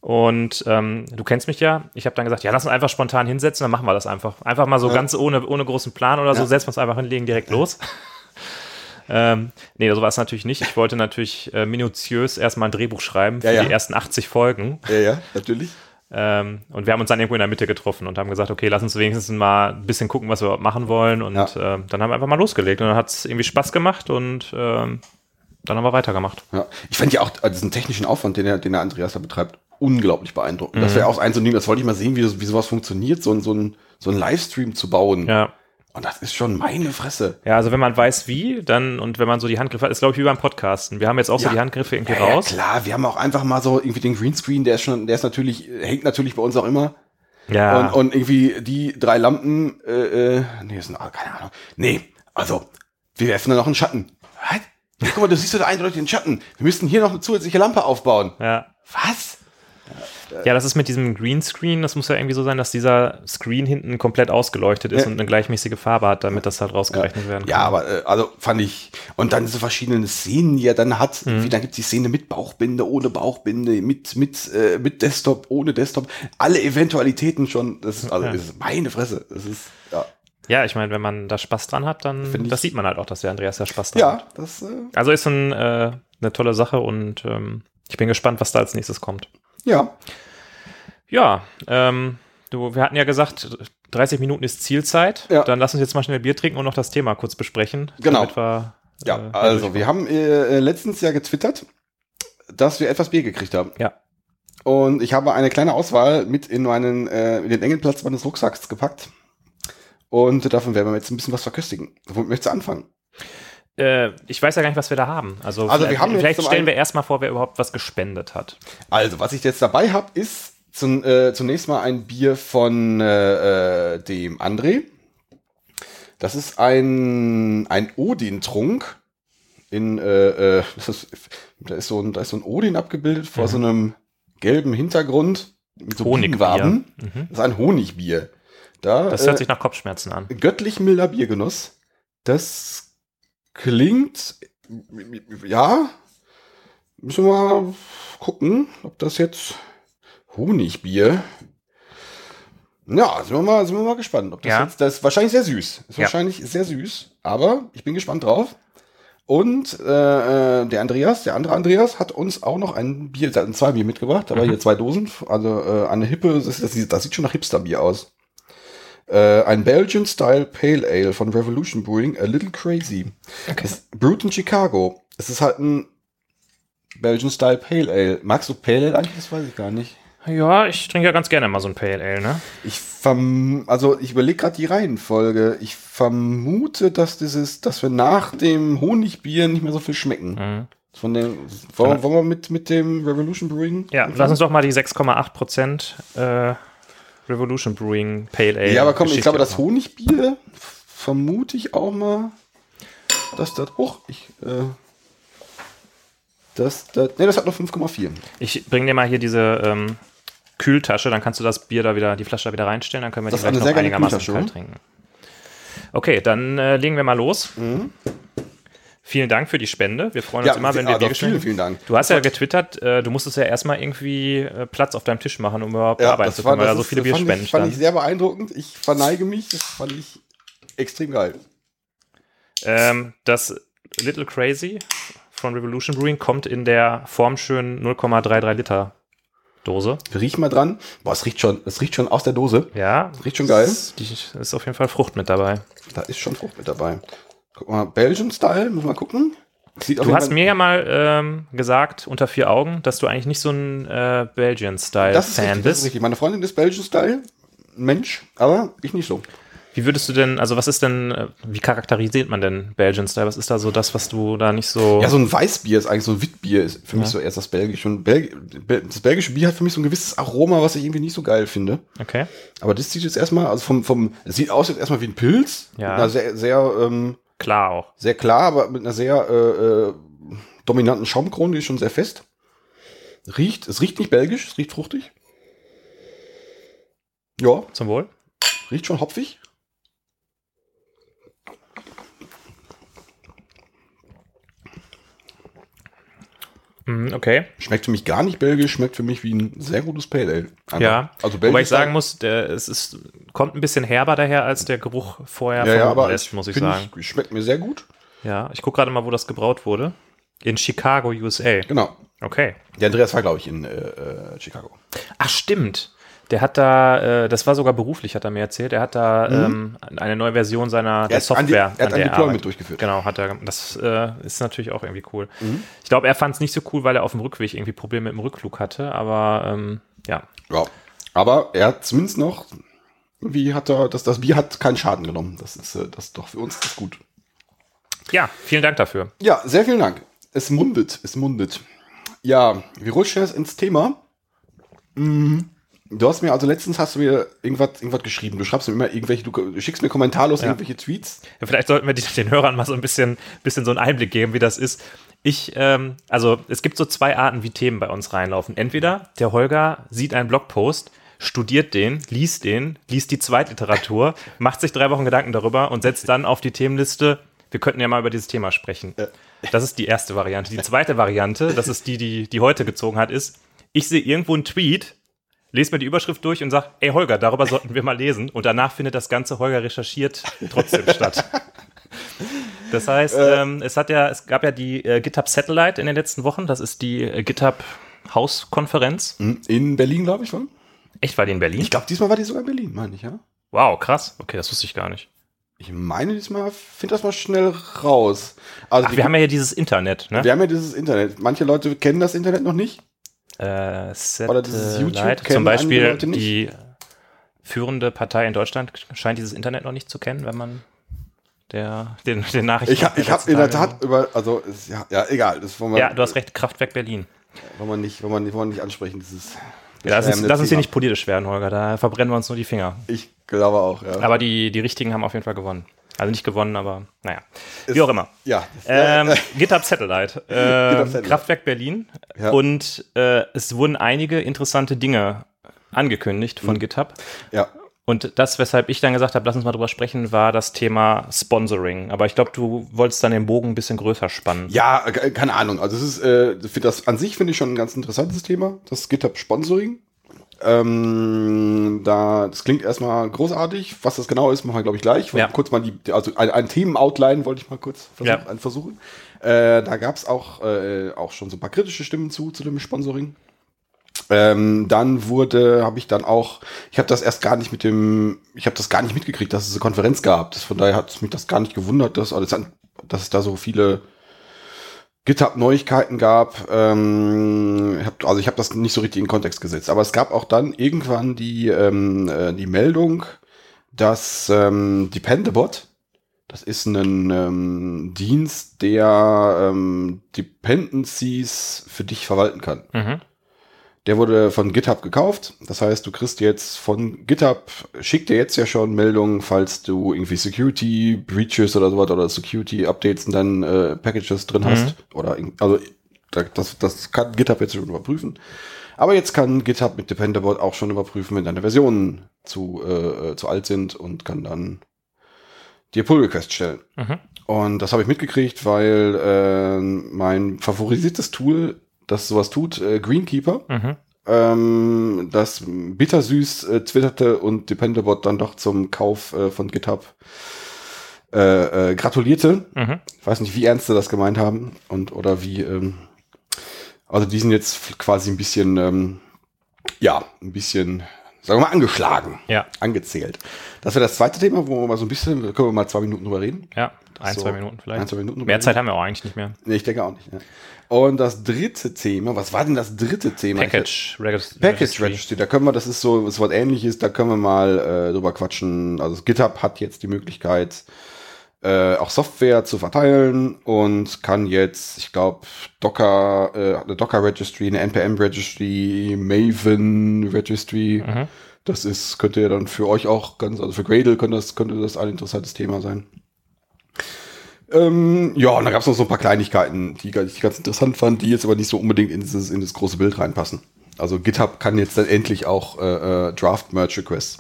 Und ähm, du kennst mich ja. Ich habe dann gesagt, ja, lass uns einfach spontan hinsetzen, dann machen wir das einfach. Einfach mal so Ja. ganz ohne, ohne großen Plan oder so, Ja. setzen wir uns einfach hin, legen direkt los. ähm, nee, so war es natürlich nicht. Ich wollte natürlich äh, minutiös erstmal ein Drehbuch schreiben für Ja, ja. die ersten 80 Folgen. Ja, ja, natürlich. Ähm, und wir haben uns dann irgendwo in der Mitte getroffen und haben gesagt, okay, lass uns wenigstens mal ein bisschen gucken, was wir überhaupt machen wollen. Und Ja. ähm, dann haben wir einfach mal losgelegt. Und dann hat es irgendwie Spaß gemacht und ähm, dann haben wir weitergemacht. Ja. Ich fand ja auch äh, diesen technischen Aufwand, den der, den der Andreas da betreibt, unglaublich beeindruckend. Das wäre auch eins und das wollte ich mal sehen, wie, das, wie sowas funktioniert, so, ein- so, ein, so ein Livestream zu bauen. Ja. Und das ist schon meine Fresse. Ja, also wenn man weiß wie, dann und wenn man so die Handgriffe hat, ist glaube ich wie beim Podcasten. Wir haben jetzt auch so Ja. die Handgriffe irgendwie Ja, ja, raus. klar, wir haben auch einfach mal so irgendwie den Greenscreen, der ist schon, der ist natürlich, hängt natürlich bei uns auch immer. Ja. Und, und irgendwie die drei Lampen, äh, äh, nee, das sind, ah, keine Ahnung. Nee, also, wir werfen da noch einen Schatten. Was? Ja, guck mal, du siehst doch da eindeutig den Schatten. Wir müssten hier noch eine zusätzliche Lampe aufbauen. ja. Was? Ja, das ist mit diesem Greenscreen, das muss ja irgendwie so sein, dass dieser Screen hinten komplett ausgeleuchtet ist Ja. und eine gleichmäßige Farbe hat, damit das halt rausgerechnet werden kann. Ja, aber äh, also fand ich. Und dann diese verschiedenen Szenen, die er dann hat. Mhm. Wie, dann gibt's die Szene mit Bauchbinde, ohne Bauchbinde, mit, mit, äh, mit Desktop, ohne Desktop. Alle Eventualitäten schon. Das ist, also, Ja. das ist meine Fresse. Das ist, ja. Ja, ich meine, wenn man da Spaß dran hat, dann das sieht man halt auch, dass der Andreas da Spaß dran Ja, hat. das, äh, Also ist ein, äh, eine tolle Sache und ähm, ich bin gespannt, was da als nächstes kommt. Ja. Ja, ähm, du, wir hatten ja gesagt, 30 Minuten ist Zielzeit. Ja. Dann lass uns jetzt mal schnell Bier trinken und noch das Thema kurz besprechen. Genau. Wir, Ja, äh, also wir haben äh, äh, letztens ja getwittert, dass wir etwas Bier gekriegt haben. Ja. Und ich habe eine kleine Auswahl mit in meinen, äh, in den engen Platz meines Rucksacks gepackt. Und davon werden wir jetzt ein bisschen was verköstigen. Womit möchtest du anfangen? Äh, ich weiß ja gar nicht, was wir da haben. Also, Also wir vielleicht, haben jetzt vielleicht stellen wir erstmal vor, wer überhaupt was gespendet hat. Also, was ich jetzt dabei habe, ist zum, äh, zunächst mal ein Bier von äh, äh, dem André. Das ist ein, ein Odin-Trunk. In, äh, äh, ist, da, ist so ein, da ist so ein Odin abgebildet vor so einem gelben Hintergrund mit so Mhm. Bienenwaben. Mhm. Das ist ein Honigbier. Da, Das äh, hört sich nach Kopfschmerzen an. göttlich milder Biergenuss. Das klingt, ja, müssen wir mal gucken, ob das jetzt Honigbier. Ja, sind wir mal, sind wir mal gespannt. Ob das, Ja. jetzt, das ist wahrscheinlich sehr süß. Ist Ja. wahrscheinlich sehr süß, aber ich bin gespannt drauf. Und äh, äh, der Andreas, der andere Andreas, hat uns auch noch ein Bier, uns zwei Bier mitgebracht, aber Mhm. hier zwei Dosen, also äh, eine Hippe, das, das, das sieht schon nach Hipster-Bier aus. Äh, ein Belgian Style Pale Ale von Revolution Brewing, A Little Crazy. Okay. Es brewed in Chicago. Es ist halt ein Belgian Style Pale Ale. Magst du Pale Ale eigentlich? Das weiß ich gar nicht. Ja, ich trinke ja ganz gerne mal so ein Pale Ale, ne? Ich verm also ich überlege gerade die Reihenfolge. Ich vermute, dass dieses, dass wir nach dem Honigbier nicht mehr so viel schmecken. Mhm. Von dem, wollen, wir- wollen wir mit, mit dem Revolution Brewing? Ja, lass uns doch mal die 6,8 Prozent äh, Revolution Brewing Pale Ale. Ja, aber komm, ich Geschichte glaube, das. Honigbier vermute ich auch mal, dass das. Oh, ich. Äh, das, das, nee, das hat nur 5,4. Ich bring dir mal hier diese ähm, Kühltasche, dann kannst du das Bier da wieder, die Flasche da wieder reinstellen, dann können wir Das die eine noch einigermaßen Kühltasche, kalt trinken. Okay, dann äh, legen wir mal los. Vielen Dank für die Spende. Wir freuen uns immer, wenn wir also Bier vielen, vielen Dank. Du hast ja getwittert, äh, du musstest ja erstmal irgendwie äh, Platz auf deinem Tisch machen, um überhaupt Ja, arbeiten zu können, weil da so viele fand Bierspenden ich, fand ich sehr beeindruckend. Ich verneige mich. Das fand ich extrem geil. Ähm, das Little Crazy von Revolution Brewing kommt in der formschönen 0,33 Liter Dose. Riech mal dran. Boah, es riecht schon, es riecht schon aus der Dose. Ja. Riecht schon geil. Ist, ist auf jeden Fall Frucht mit dabei. Da ist schon Frucht mit dabei. Belgian Style, müssen wir mal gucken. Sieht Du hast mir ja mal ähm, gesagt, unter vier Augen, dass du eigentlich nicht so ein äh, Belgian-Style-Fan richtig, das ist bist. richtig. Meine Freundin ist Belgian Style. Mensch, aber ich nicht so. Wie würdest du denn, also was ist denn, äh, wie charakterisiert man denn Belgian-Style? Was ist da so das, was du da nicht so. Ja, so ein Weißbier ist eigentlich so ein Witbier, ist für mich Ja. so erst das Belgische. Und Belg Bel- das belgische Bier hat für mich so ein gewisses Aroma, was ich irgendwie nicht so geil finde. okay. Aber das sieht jetzt erstmal, also vom, vom, es sieht aus jetzt erstmal wie ein Pilz. Ja. Sehr, sehr, ähm, Klar auch. sehr klar, aber mit einer sehr äh, äh, dominanten Schaumkrone, die ist schon sehr fest. Riecht, es riecht nicht belgisch, es riecht fruchtig. Ja, Zum Wohl. riecht schon hopfig. Okay. Schmeckt für mich gar nicht belgisch, schmeckt für mich wie ein sehr gutes Pale Ale. Einfach. Ja. also Wobei belgisch ich sagen muss, der, es ist, kommt ein bisschen herber daher, als der Geruch vorher ja, ja, aber lässt, muss ich sagen. Ich, schmeckt mir sehr gut. Ja, ich gucke gerade mal, wo das gebraut wurde. In Chicago, USA. Genau. Okay. Der Andreas war, glaube ich, in äh, äh, Chicago. Ach, stimmt. Der hat da, äh, das war sogar beruflich, hat er mir erzählt, er hat da ähm, eine neue Version seiner der an die- Software. er hat ein der Deployment durchgeführt. Genau, hat er. Das äh, ist natürlich auch irgendwie cool. Ich glaube, er fand es nicht so cool, weil er auf dem Rückweg irgendwie Probleme mit dem Rückflug hatte, aber ähm, ja. Ja. Aber er hat zumindest noch, wie hat er, das, das Bier hat keinen Schaden genommen. Das ist, äh, das ist doch für uns ist gut. Ja, vielen Dank dafür. Ja, sehr vielen Dank. Es mundet, es mundet. Ja, wir rutschen jetzt ins Thema. Mhm. Du hast mir, also letztens hast du mir irgendwas, irgendwas geschrieben. Du schreibst mir immer irgendwelche, du, schickst mir kommentarlos irgendwelche Tweets. Ja, vielleicht sollten wir den Hörern mal so ein bisschen, bisschen so einen Einblick geben, wie das ist. Ich, ähm, also es gibt so zwei Arten, wie Themen bei uns reinlaufen. Entweder der Holger sieht einen Blogpost, studiert den, liest den, liest die Zweitliteratur, macht sich drei Wochen Gedanken darüber und setzt dann auf die Themenliste, wir könnten ja mal über dieses Thema sprechen. Das ist die erste Variante. Die zweite Variante, das ist die, die, die heute gezogen hat, ist, ich sehe irgendwo einen Tweet, lese mir die Überschrift durch und sage, ey Holger, darüber sollten wir mal lesen. Und danach findet das Ganze Holger recherchiert trotzdem statt. Das heißt, ähm, es hat ja, es gab ja die äh, GitHub Satellite in den letzten Wochen. Das ist die äh, GitHub Hauskonferenz. Hm, In Berlin, glaube ich, war. Echt, war die in Berlin? Ich glaube, diesmal war die sogar in Berlin, meine ich, ja. wow, krass. Okay, das wusste ich gar nicht. Ich meine diesmal, find das mal schnell raus. Also Ach, wir haben ja hier dieses Internet, ne? wir haben ja dieses Internet. Manche Leute kennen das Internet noch nicht. Äh, Oder dieses YouTube Zum Beispiel die führende Partei in Deutschland scheint dieses Internet noch nicht zu kennen, wenn man der, den, den Nachrichten. Ich, hab- ich habe in der Tat über, also ist, ja, ja, egal, das wir, Ja, du hast recht, Kraftwerk Berlin. wollen wir nicht, wollen wir nicht, wollen wir nicht ansprechen. Dieses Ja, lass uns, lass uns hier nicht politisch werden, Holger. Da verbrennen wir uns nur die Finger. Ich glaube auch, ja. Aber die, die Richtigen haben auf jeden Fall gewonnen. Also nicht gewonnen, aber naja. Wie Ist- auch immer. ja, Ähm, GitHub Satellite. Äh, Satellite. Kraftwerk Berlin. Ja. Und äh, es wurden einige interessante Dinge angekündigt Mhm. von GitHub. ja. Und das, weshalb ich dann gesagt habe, lass uns mal drüber sprechen, war das Thema Sponsoring. Aber ich glaube, du wolltest dann den Bogen ein bisschen größer spannen. Ja, äh, keine Ahnung. Also es ist, äh, für das an sich finde ich schon ein ganz interessantes Thema, das GitHub Sponsoring. Ähm, da, das klingt erstmal großartig. Was das genau ist, machen wir, glaube ich, gleich. Ja. Kurz mal die, also ein, ein Themen-Outline wollte ich mal kurz versuchen. Ja. versuchen. Äh, da gab es auch, äh, auch schon so ein paar kritische Stimmen zu, zu dem Sponsoring. Ähm, dann wurde, habe ich dann auch, ich habe das erst gar nicht mit dem, ich habe das gar nicht mitgekriegt, dass es eine Konferenz gab. Das, von daher hat es mich das gar nicht gewundert, dass, also, dass es da so viele GitHub-Neuigkeiten gab. Ähm, hab, also ich habe das nicht so richtig in Kontext gesetzt. Aber es gab auch dann irgendwann die, ähm, äh, die Meldung, dass ähm, Dependabot, das ist ein ähm, Dienst, der ähm, Dependencies für dich verwalten kann. Mhm. Der wurde von GitHub gekauft. Das heißt, du kriegst jetzt von GitHub, schickt dir jetzt ja schon Meldungen, falls du irgendwie Security Breaches oder sowas oder Security Updates in deinen äh, Packages drin hast. Oder also da- das, das kann GitHub jetzt schon überprüfen. Aber jetzt kann GitHub mit Dependabot auch schon überprüfen, wenn deine Versionen zu, äh, zu alt sind und kann dann dir Pull Request stellen. Mhm. Und das habe ich mitgekriegt, weil äh, mein favorisiertes Tool, das sowas tut, äh, Greenkeeper, Mhm. ähm, das bittersüß äh, twitterte und Dependabot dann doch zum Kauf äh, von GitHub äh, äh, gratulierte. Mhm. Ich weiß nicht, wie ernst sie das gemeint haben und oder wie. Ähm, also die sind jetzt quasi ein bisschen, ähm, ja, ein bisschen, sagen wir mal, angeschlagen, Ja, angezählt. Das wäre das zweite Thema, wo wir mal so ein bisschen, da können wir mal zwei Minuten drüber reden. ja. Ein, So, zwei Minuten vielleicht. ein, zwei Minuten Mehr Zeit haben wir auch eigentlich nicht mehr. Nee, ich denke auch nicht. Ne? Und das dritte Thema, was war denn das dritte Thema? Package, Regis Package Registry, da können wir, das ist so so was ähnliches, da können wir mal äh, drüber quatschen. Also GitHub hat jetzt die Möglichkeit, äh, auch Software zu verteilen und kann jetzt, ich glaube, Docker, äh, eine Docker Registry, eine NPM Registry, Maven Registry. Mhm. Das ist, könnte ja dann für euch auch ganz, also für Gradle könnte das, könnte das ein interessantes Thema sein. Ähm, ja, und dann gab es noch so ein paar Kleinigkeiten, die, ich ganz interessant fand, die jetzt aber nicht so unbedingt in dieses, in das große Bild reinpassen. Also GitHub kann jetzt dann endlich auch äh, äh, Draft Merge Requests.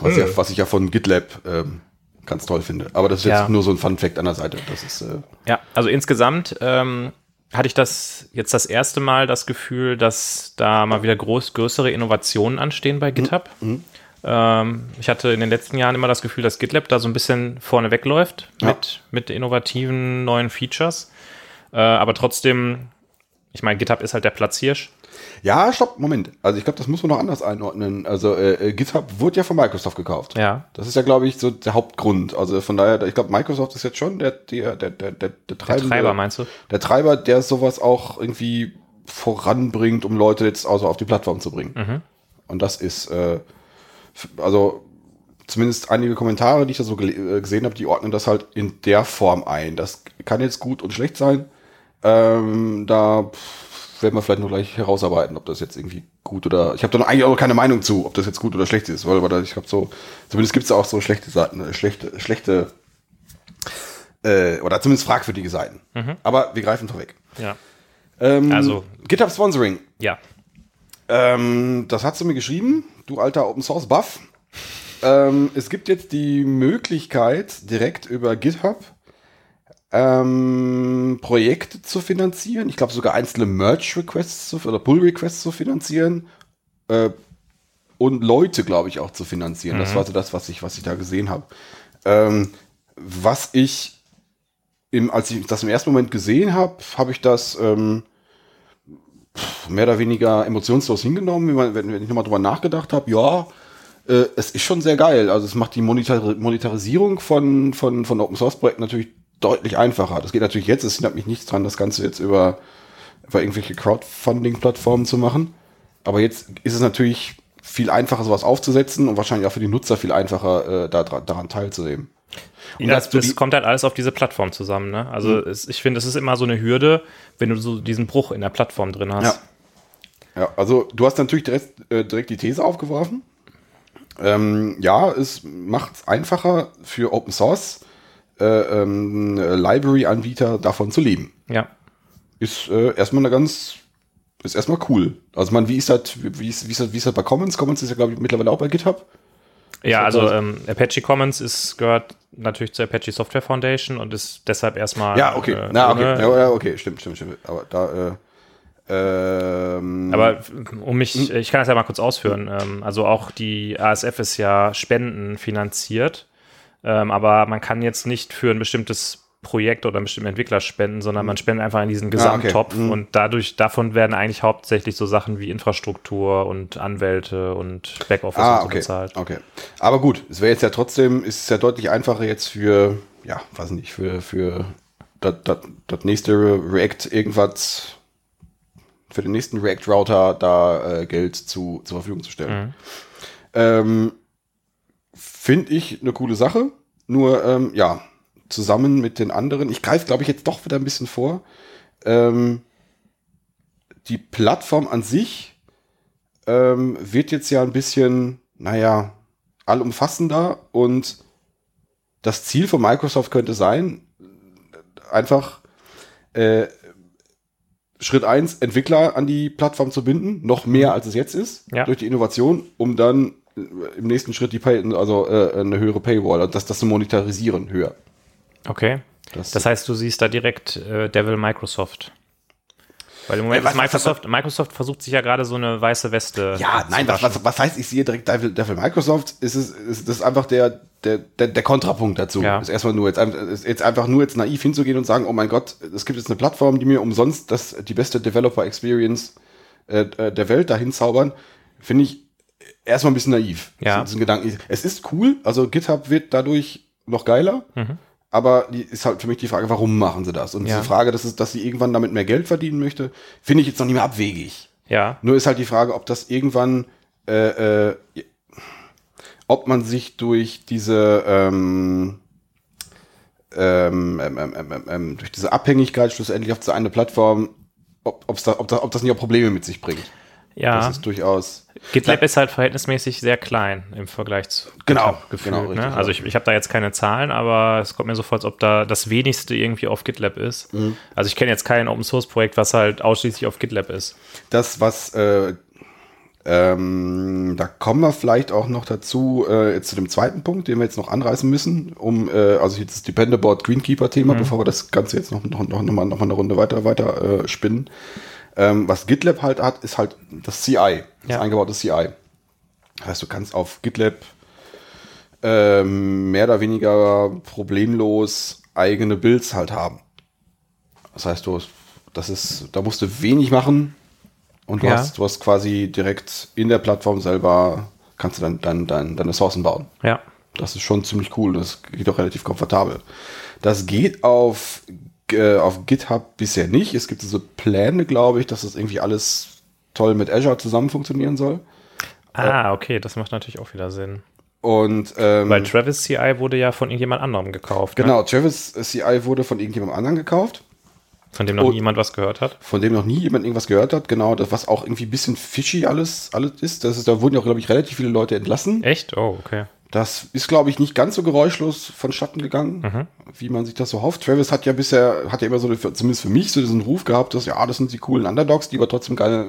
Was, ja, was ich ja von GitLab ähm, ganz toll finde. Aber das ist jetzt Ja. nur so ein Fun Fact an der Seite. Das ist, äh, Ja, also insgesamt ähm, hatte ich das jetzt das erste Mal das Gefühl, dass da mal wieder groß, größere Innovationen anstehen bei GitHub. Ähm, ich hatte in den letzten Jahren immer das Gefühl, dass GitLab da so ein bisschen vorne wegläuft Ja. mit, mit innovativen neuen Features. Äh, aber trotzdem, ich meine, GitHub ist halt der Platzhirsch. Ja, stopp, Moment. Also ich glaube, das muss man noch anders einordnen. Also äh, äh, GitHub wurde ja von Microsoft gekauft. Ja. Das ist ja, glaube ich, so der Hauptgrund. Also von daher, ich glaube, Microsoft ist jetzt schon der, der, der, der, der, der Der treibende, Treiber, meinst du? der Treiber, der sowas auch irgendwie voranbringt, um Leute jetzt also auf die Plattform zu bringen. Mhm. Und das ist, äh, also zumindest einige Kommentare, die ich da so äh, gesehen habe, die ordnen das halt in der Form ein. Das kann jetzt gut und schlecht sein. Ähm, da pff, werden wir vielleicht noch gleich herausarbeiten, ob das jetzt irgendwie gut oder. Ich habe da noch eigentlich auch keine Meinung zu, ob das jetzt gut oder schlecht ist, weil, weil ich habe so, zumindest gibt es auch so schlechte Seiten, äh, schlechte, schlechte äh, oder zumindest fragwürdige Seiten. Aber wir greifen vorweg. Ja. Ähm, Also- GitHub Sponsoring. Ja. Ähm, das hast du mir geschrieben, du alter Open Source Buff. ähm, es gibt jetzt die Möglichkeit, direkt über GitHub ähm, Projekte zu finanzieren. Ich glaube sogar einzelne Merge-Requests zu, oder Pull-Requests zu finanzieren. Äh, und Leute, glaube ich, auch zu finanzieren. Das war so das, was ich, was ich da gesehen habe. Ähm, was ich, im, als ich das im ersten Moment gesehen habe, habe ich das ähm, mehr oder weniger emotionslos hingenommen, man, wenn, wenn ich nochmal drüber nachgedacht habe, ja, äh, es ist schon sehr geil. Also es macht die Monetar Monetarisierung von, von, von Open Source Projekten natürlich deutlich einfacher. Das geht natürlich jetzt, es hindert mich nichts dran, das Ganze jetzt über, über irgendwelche Crowdfunding-Plattformen zu machen. Aber jetzt ist es natürlich viel einfacher, sowas aufzusetzen und wahrscheinlich auch für die Nutzer viel einfacher, äh, da, daran teilzunehmen. Und Ja, das, das kommt halt alles auf diese Plattform zusammen. Ne? Also es, ich finde, es ist immer so eine Hürde, wenn du so diesen Bruch in der Plattform drin hast. Ja. Ja, also du hast natürlich direkt, äh, direkt die These aufgeworfen. Ähm, ja, es macht es einfacher für Open Source äh, ähm, Library-Anbieter davon zu leben. Ja. Ist äh, erstmal eine ganz, ist erstmal cool. Also man, wie ist das, wie ist, wie ist das, wie ist das bei Commons? Commons ist ja, glaube ich, mittlerweile auch bei GitHub. Ja, also ähm, Apache Commons ist, gehört natürlich zur Apache Software Foundation und ist deshalb erstmal. Ja, okay. äh, Na, okay. Ja, okay, stimmt, stimmt, stimmt. Aber da, äh, ähm, Aber um mich, ich kann das ja mal kurz ausführen. Ähm, also auch die ASF ist ja spendenfinanziert, ähm, aber man kann jetzt nicht für ein bestimmtes Projekt oder einen bestimmten Entwickler spenden, sondern man spendet einfach in diesen Ah, okay. Gesamttopf Mhm. und dadurch, davon werden eigentlich hauptsächlich so Sachen wie Infrastruktur und Anwälte und Backoffice Ah, und so okay. bezahlt. Okay. Aber gut, es wäre jetzt ja trotzdem, ist es ja deutlich einfacher jetzt für, ja, weiß nicht, für, für das, das, das nächste React irgendwas, für den nächsten React-Router da äh, Geld zu, zur Verfügung zu stellen. Mhm. Ähm, Finde ich eine coole Sache. Nur, ähm, ja, zusammen mit den anderen, ich greife, glaube ich, jetzt doch wieder ein bisschen vor. Ähm, die Plattform an sich ähm, wird jetzt ja ein bisschen, naja, allumfassender und das Ziel von Microsoft könnte sein, einfach äh, Schritt eins Entwickler an die Plattform zu binden, noch mehr als es jetzt ist, Ja. durch die Innovation, um dann im nächsten Schritt die Pay, also äh, eine höhere Paywall, und das, das zu monetarisieren höher. Okay. Das, Das heißt, du siehst da direkt äh, Devil Microsoft. Weil im Moment Äh, was- Microsoft, Microsoft versucht sich ja gerade so eine weiße Weste. Ja, nein, was, was, was heißt, ich sehe direkt Devil, Devil Microsoft? Ist es, ist, das ist einfach der, der, der, der Kontrapunkt dazu. Ja. Ist erstmal nur jetzt, jetzt einfach nur jetzt naiv hinzugehen und sagen, oh mein Gott, es gibt jetzt eine Plattform, die mir umsonst das, die beste Developer Experience äh, äh, der Welt dahin zaubern, finde ich erstmal ein bisschen naiv. Ja. Diesen Gedanken. Es ist cool, also GitHub wird dadurch noch geiler. Mhm. Aber die ist halt für mich die Frage, warum machen sie das? Und Ja. diese Frage, dass, es, dass sie irgendwann damit mehr Geld verdienen möchte, finde ich jetzt noch nicht mehr abwegig. Ja, Nur ist halt die Frage, ob das irgendwann, äh, äh, ob man sich durch diese, ähm, ähm, ähm, ähm, ähm, ähm, durch diese Abhängigkeit schlussendlich auf diese eine Plattform, ob, ob's da, ob, da, ob das nicht auch Probleme mit sich bringt. Ja. Das ist durchaus. GitLab ist halt verhältnismäßig sehr klein im Vergleich zu Genau, gefühlt. genau, richtig, ne? Also ich, ich habe da jetzt keine Zahlen, aber es kommt mir so vor, als ob da das wenigste irgendwie auf GitLab ist. Mhm. Also ich kenne jetzt kein Open Source Projekt, was halt ausschließlich auf GitLab ist. Das, was, äh, ähm, da kommen wir vielleicht auch noch dazu, äh, jetzt zu dem zweiten Punkt, den wir jetzt noch anreißen müssen, um, äh, also jetzt das Dependabort Greenkeeper-Thema, bevor wir das Ganze jetzt noch, noch, noch, noch, mal, noch mal eine Runde weiter, weiter äh, spinnen. Ähm, was GitLab halt hat, ist halt das CI, das Ja. eingebaute CI. Das heißt, du kannst auf GitLab ähm, mehr oder weniger problemlos eigene Builds halt haben. Das heißt, du, das ist, da musst du wenig machen, und du, Ja. hast, du hast quasi direkt in der Plattform selber, kannst du dann, dann, dann deine Sourcen bauen. Ja. Das ist schon ziemlich cool. Das geht auch relativ komfortabel. Das geht auf, äh, auf GitHub bisher nicht. Es gibt so Pläne, glaube ich, dass das irgendwie alles toll mit Azure zusammen funktionieren soll. Ah, okay, das macht natürlich auch wieder Sinn. Und ähm, Weil Travis CI wurde ja von irgendjemand anderem gekauft. Ne? genau, Travis CI wurde von irgendjemandem anderen gekauft, Von dem noch Und- niemand was gehört hat. von dem noch nie jemand irgendwas gehört hat. Genau, das was auch irgendwie ein bisschen fishy alles, alles ist. Das ist da wurden ja, glaube ich, relativ viele Leute entlassen. Echt? Oh, okay. Das ist, glaube ich, nicht ganz so geräuschlos vonstatten gegangen, wie man sich das so hofft. Travis hat ja bisher, hat ja immer so, eine- zumindest für mich, so diesen Ruf gehabt, dass ja, das sind die coolen Underdogs, die aber trotzdem geil,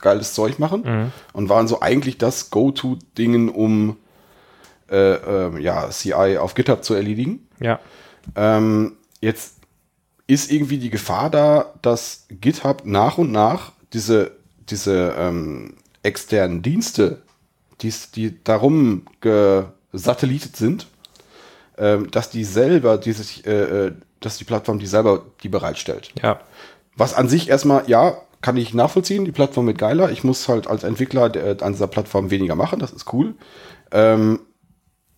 geiles Zeug machen. Und waren so eigentlich das Go-To-Dingen, um äh, ähm, ja, CI auf GitHub zu erledigen. Ja. Ähm, jetzt ist irgendwie die Gefahr da, dass GitHub nach und nach diese, diese ähm, externen Dienste, die's, die darum gesatellitet sind, ähm, dass die selber, die sich, äh, äh, dass die Plattform die selber die bereitstellt. Ja. Was an sich erstmal, ja, kann ich nachvollziehen, die Plattform wird geiler. Ich muss halt als Entwickler der, an dieser Plattform weniger machen, das ist cool. Ähm,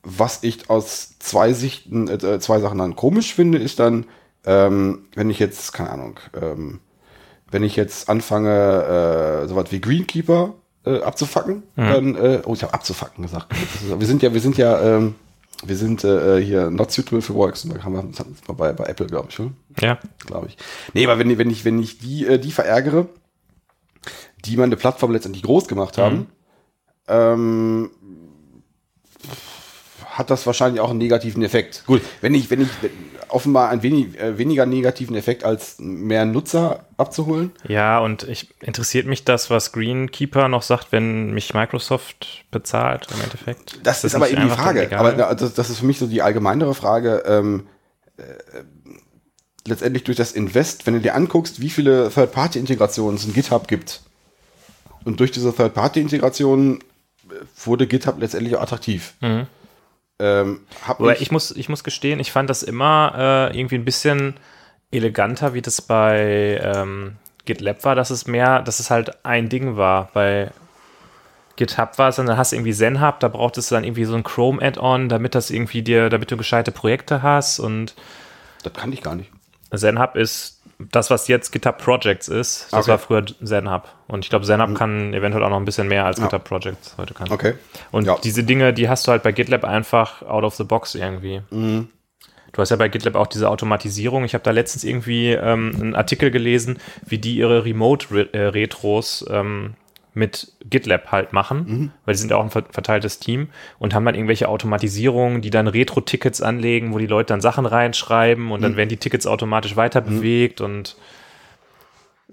was ich aus zwei Sichten, äh, zwei Sachen dann komisch finde, ist dann, ähm, wenn ich jetzt, keine Ahnung, ähm, wenn ich jetzt anfange, äh, sowas wie Greenkeeper äh, abzufacken, dann, äh, oh, ich habe abzufacken gesagt. Ist, wir sind ja, wir sind ja, ähm, wir sind äh, hier not suitable for works. Da haben wir das hatten wir bei, bei Apple, glaube ich, schon Ja. glaube ich. Nee, aber wenn, wenn ich, wenn ich die, äh, die verärgere, die meine Plattform letztendlich groß gemacht haben, ähm, hat das wahrscheinlich auch einen negativen Effekt. Gut, wenn ich, wenn ich wenn, offenbar einen wenig, äh, weniger negativen Effekt als mehr Nutzer abzuholen. Ja, und ich interessiert mich das, was Greenkeeper noch sagt, wenn mich Microsoft bezahlt im Endeffekt. Das, ist, das aber eben die Frage. Aber das, das ist für mich so die allgemeinere Frage. Ähm, äh, letztendlich durch das Invest, wenn du dir anguckst, wie viele Third-Party-Integrationen es in GitHub gibt. Und durch diese Third-Party-Integrationen äh, wurde GitHub letztendlich auch attraktiv. Ähm, ich, ich muss, ich muss gestehen, ich fand das immer äh, irgendwie ein bisschen eleganter, wie das bei ähm, GitLab war, dass es mehr, dass es halt ein Ding war. Bei GitHub war es, dann hast du irgendwie ZenHub, da brauchtest du dann irgendwie so ein Chrome-Add-on, damit das irgendwie dir, damit du gescheite Projekte hast und das kann ich gar nicht. ZenHub ist das, was jetzt GitHub Projects ist. Das Okay. Mhm. war früher ZenHub. Und ich glaube, ZenHub kann eventuell auch noch ein bisschen mehr als GitHub Projects heute kann. Okay. Und Ja. diese Dinge, die hast du halt bei GitLab einfach out of the box irgendwie. Mhm. Du hast ja bei GitLab auch diese Automatisierung. Ich habe da letztens irgendwie ähm, einen Artikel gelesen, wie die ihre Remote-Retros ähm, mit GitLab halt machen, Mhm. weil die sind ja auch ein ver- verteiltes Team und haben dann irgendwelche Automatisierungen, die dann Retro-Tickets anlegen, wo die Leute dann Sachen reinschreiben und dann Mhm. werden die Tickets automatisch weiter bewegt und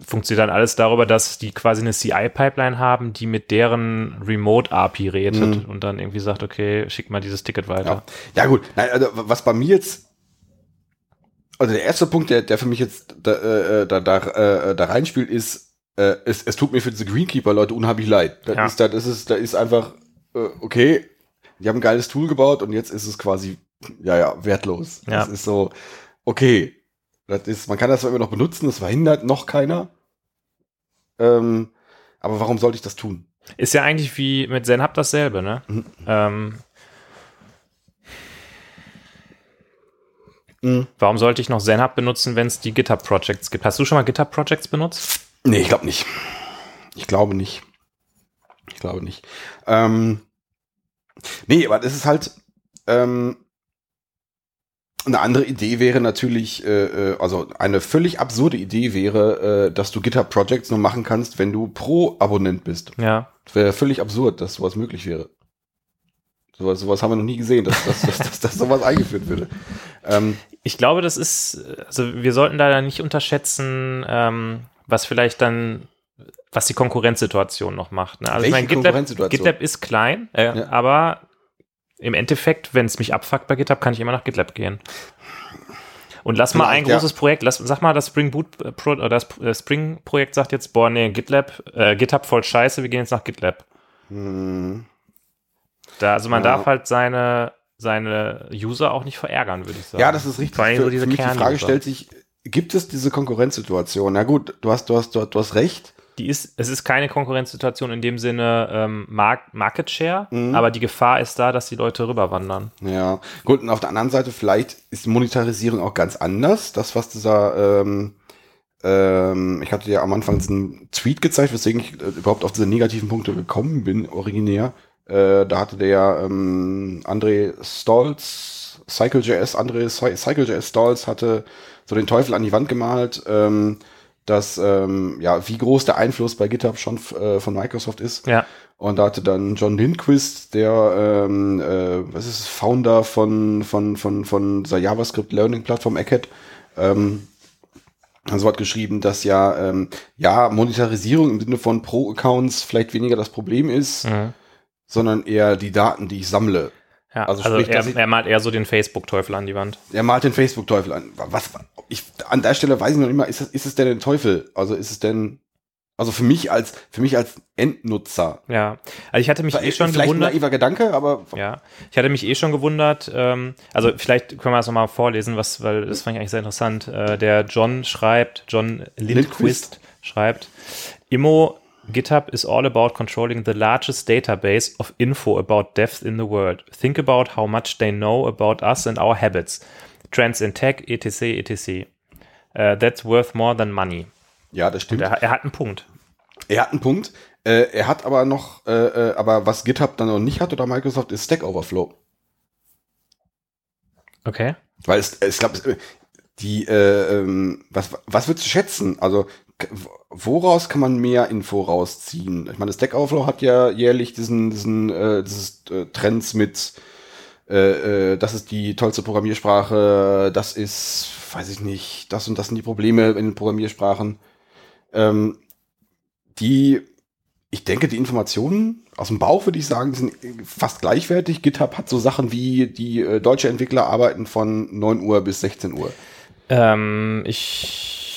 funktioniert dann alles darüber, dass die quasi eine CI-Pipeline haben, die mit deren Remote-API redet und dann irgendwie sagt, okay, schick mal dieses Ticket weiter. Ja. ja, gut. Nein, also, was bei mir jetzt. Also der erste Punkt, der, der für mich jetzt da, äh, da, da, äh, da reinspielt, ist, äh, es, es tut mir für diese Greenkeeper-Leute unheimlich leid. Das Ja. ist, das ist, da ist einfach, äh, okay, die haben ein geiles Tool gebaut und jetzt ist es quasi, ja, ja, wertlos. Ja. Das ist so, okay. Das ist, man kann das zwar immer noch benutzen, das verhindert noch keiner. Ähm, aber warum sollte ich das tun? Ist ja eigentlich wie mit ZenHub dasselbe, ne? Mhm. Ähm, Mhm. Warum sollte ich noch ZenHub benutzen, wenn es die GitHub Projects gibt? Hast du schon mal GitHub Projects benutzt? Nee, ich glaube nicht. Ich glaube nicht. Ich glaube nicht. Ähm, nee, aber das ist halt ähm, eine andere Idee wäre natürlich, äh, äh, also eine völlig absurde Idee wäre, äh, dass du GitHub Projects nur machen kannst, wenn du Pro-Abonnent bist. Ja. Das wäre völlig absurd, dass sowas möglich wäre. Sowas, sowas haben wir noch nie gesehen, dass, dass, dass, dass, dass sowas eingeführt würde. Ähm, Ich glaube, das ist, also wir sollten da nicht unterschätzen, ähm, was vielleicht dann, was die Konkurrenzsituation noch macht. Ne? Also Welche ich meine, GitLab, Konkurrenzsituation? GitLab ist klein, äh, Ja. aber im Endeffekt, wenn es mich abfuckt bei GitHub, kann ich immer nach GitLab gehen. Und lass mal ein ja. großes Projekt, lass, sag mal, das Spring Boot äh, Pro, oder das äh, Spring Projekt sagt jetzt, boah, nee, GitLab, äh, GitHub voll scheiße, wir gehen jetzt nach GitLab. hm, Da, also man Ja. darf halt seine, seine User auch nicht verärgern, würde ich sagen. Ja, das ist richtig. Vor allem Für, so diese für mich die Frage stellt sich, gibt es diese Konkurrenzsituation? Na gut, du hast, du hast, du hast, recht. die ist, es ist keine Konkurrenzsituation in dem Sinne ähm, Mark Market Share, Mhm. aber die Gefahr ist da, dass die Leute rüberwandern. Ja, gut, und auf der anderen Seite, vielleicht ist Monetarisierung auch ganz anders. Das, was dieser, ähm, ähm, ich hatte ja am Anfang diesen Tweet gezeigt, weswegen ich äh, überhaupt auf diese negativen Punkte gekommen bin, originär. Äh, da hatte der ähm, André Stolz, CycleJS, André Cy- CycleJS Stolz hatte so den Teufel an die Wand gemalt, ähm, dass, ähm, ja, wie groß der Einfluss bei GitHub schon äh, von Microsoft ist. Ja, Und da hatte dann John Lindquist, der, ähm, äh, was ist Founder von, von, von, von der JavaScript Learning Plattform Eckhead, ähm, also hat geschrieben, dass ja, ähm, ja, Monetarisierung im Sinne von Pro-Accounts vielleicht weniger das Problem ist, mhm. sondern eher die Daten, die ich sammle. Ja. Also Also, sprich, er, ich- er malt eher so den Facebook-Teufel an die Wand. Er malt den Facebook-Teufel an. Was, ich, an der Stelle weiß ich noch immer, ist es, ist es denn ein Teufel? Also ist es denn, also für mich als, für mich als Endnutzer, Ja, also ich hatte mich eh schon vielleicht ein gewundert. naiver Gedanke, aber Ja, ich hatte mich eh schon gewundert. Ähm, also vielleicht können wir das nochmal vorlesen, was, weil das fand ich eigentlich sehr interessant. Äh, der John schreibt, John Lindquist, Lindquist. schreibt, Immo GitHub is all about controlling the largest database of info about devs in the world. Think about how much they know about us and our habits. Trends in tech, etc., etc. Uh, that's worth more than money. ja, das stimmt. Er, er hat einen Punkt. Er hat einen Punkt. Äh, er hat aber noch, äh, äh, aber was GitHub dann noch nicht hat oder Microsoft ist Stack Overflow. Okay. Weil es, ich glaube, die, äh, ähm, was, was würdest du schätzen? Also, woraus kann man mehr Info rausziehen? Ich meine, Stack Overflow hat ja jährlich diesen, diesen, äh, dieses äh, Trends mit, äh, äh, das ist die tollste Programmiersprache, das ist, weiß ich nicht, das und das sind die Probleme in den Programmiersprachen. Ähm, die, ich denke, die Informationen aus dem Bauch würde ich sagen, sind fast gleichwertig. GitHub hat so Sachen wie die äh, deutsche Entwickler arbeiten von 9 Uhr bis 16 Uhr. Ähm, ich.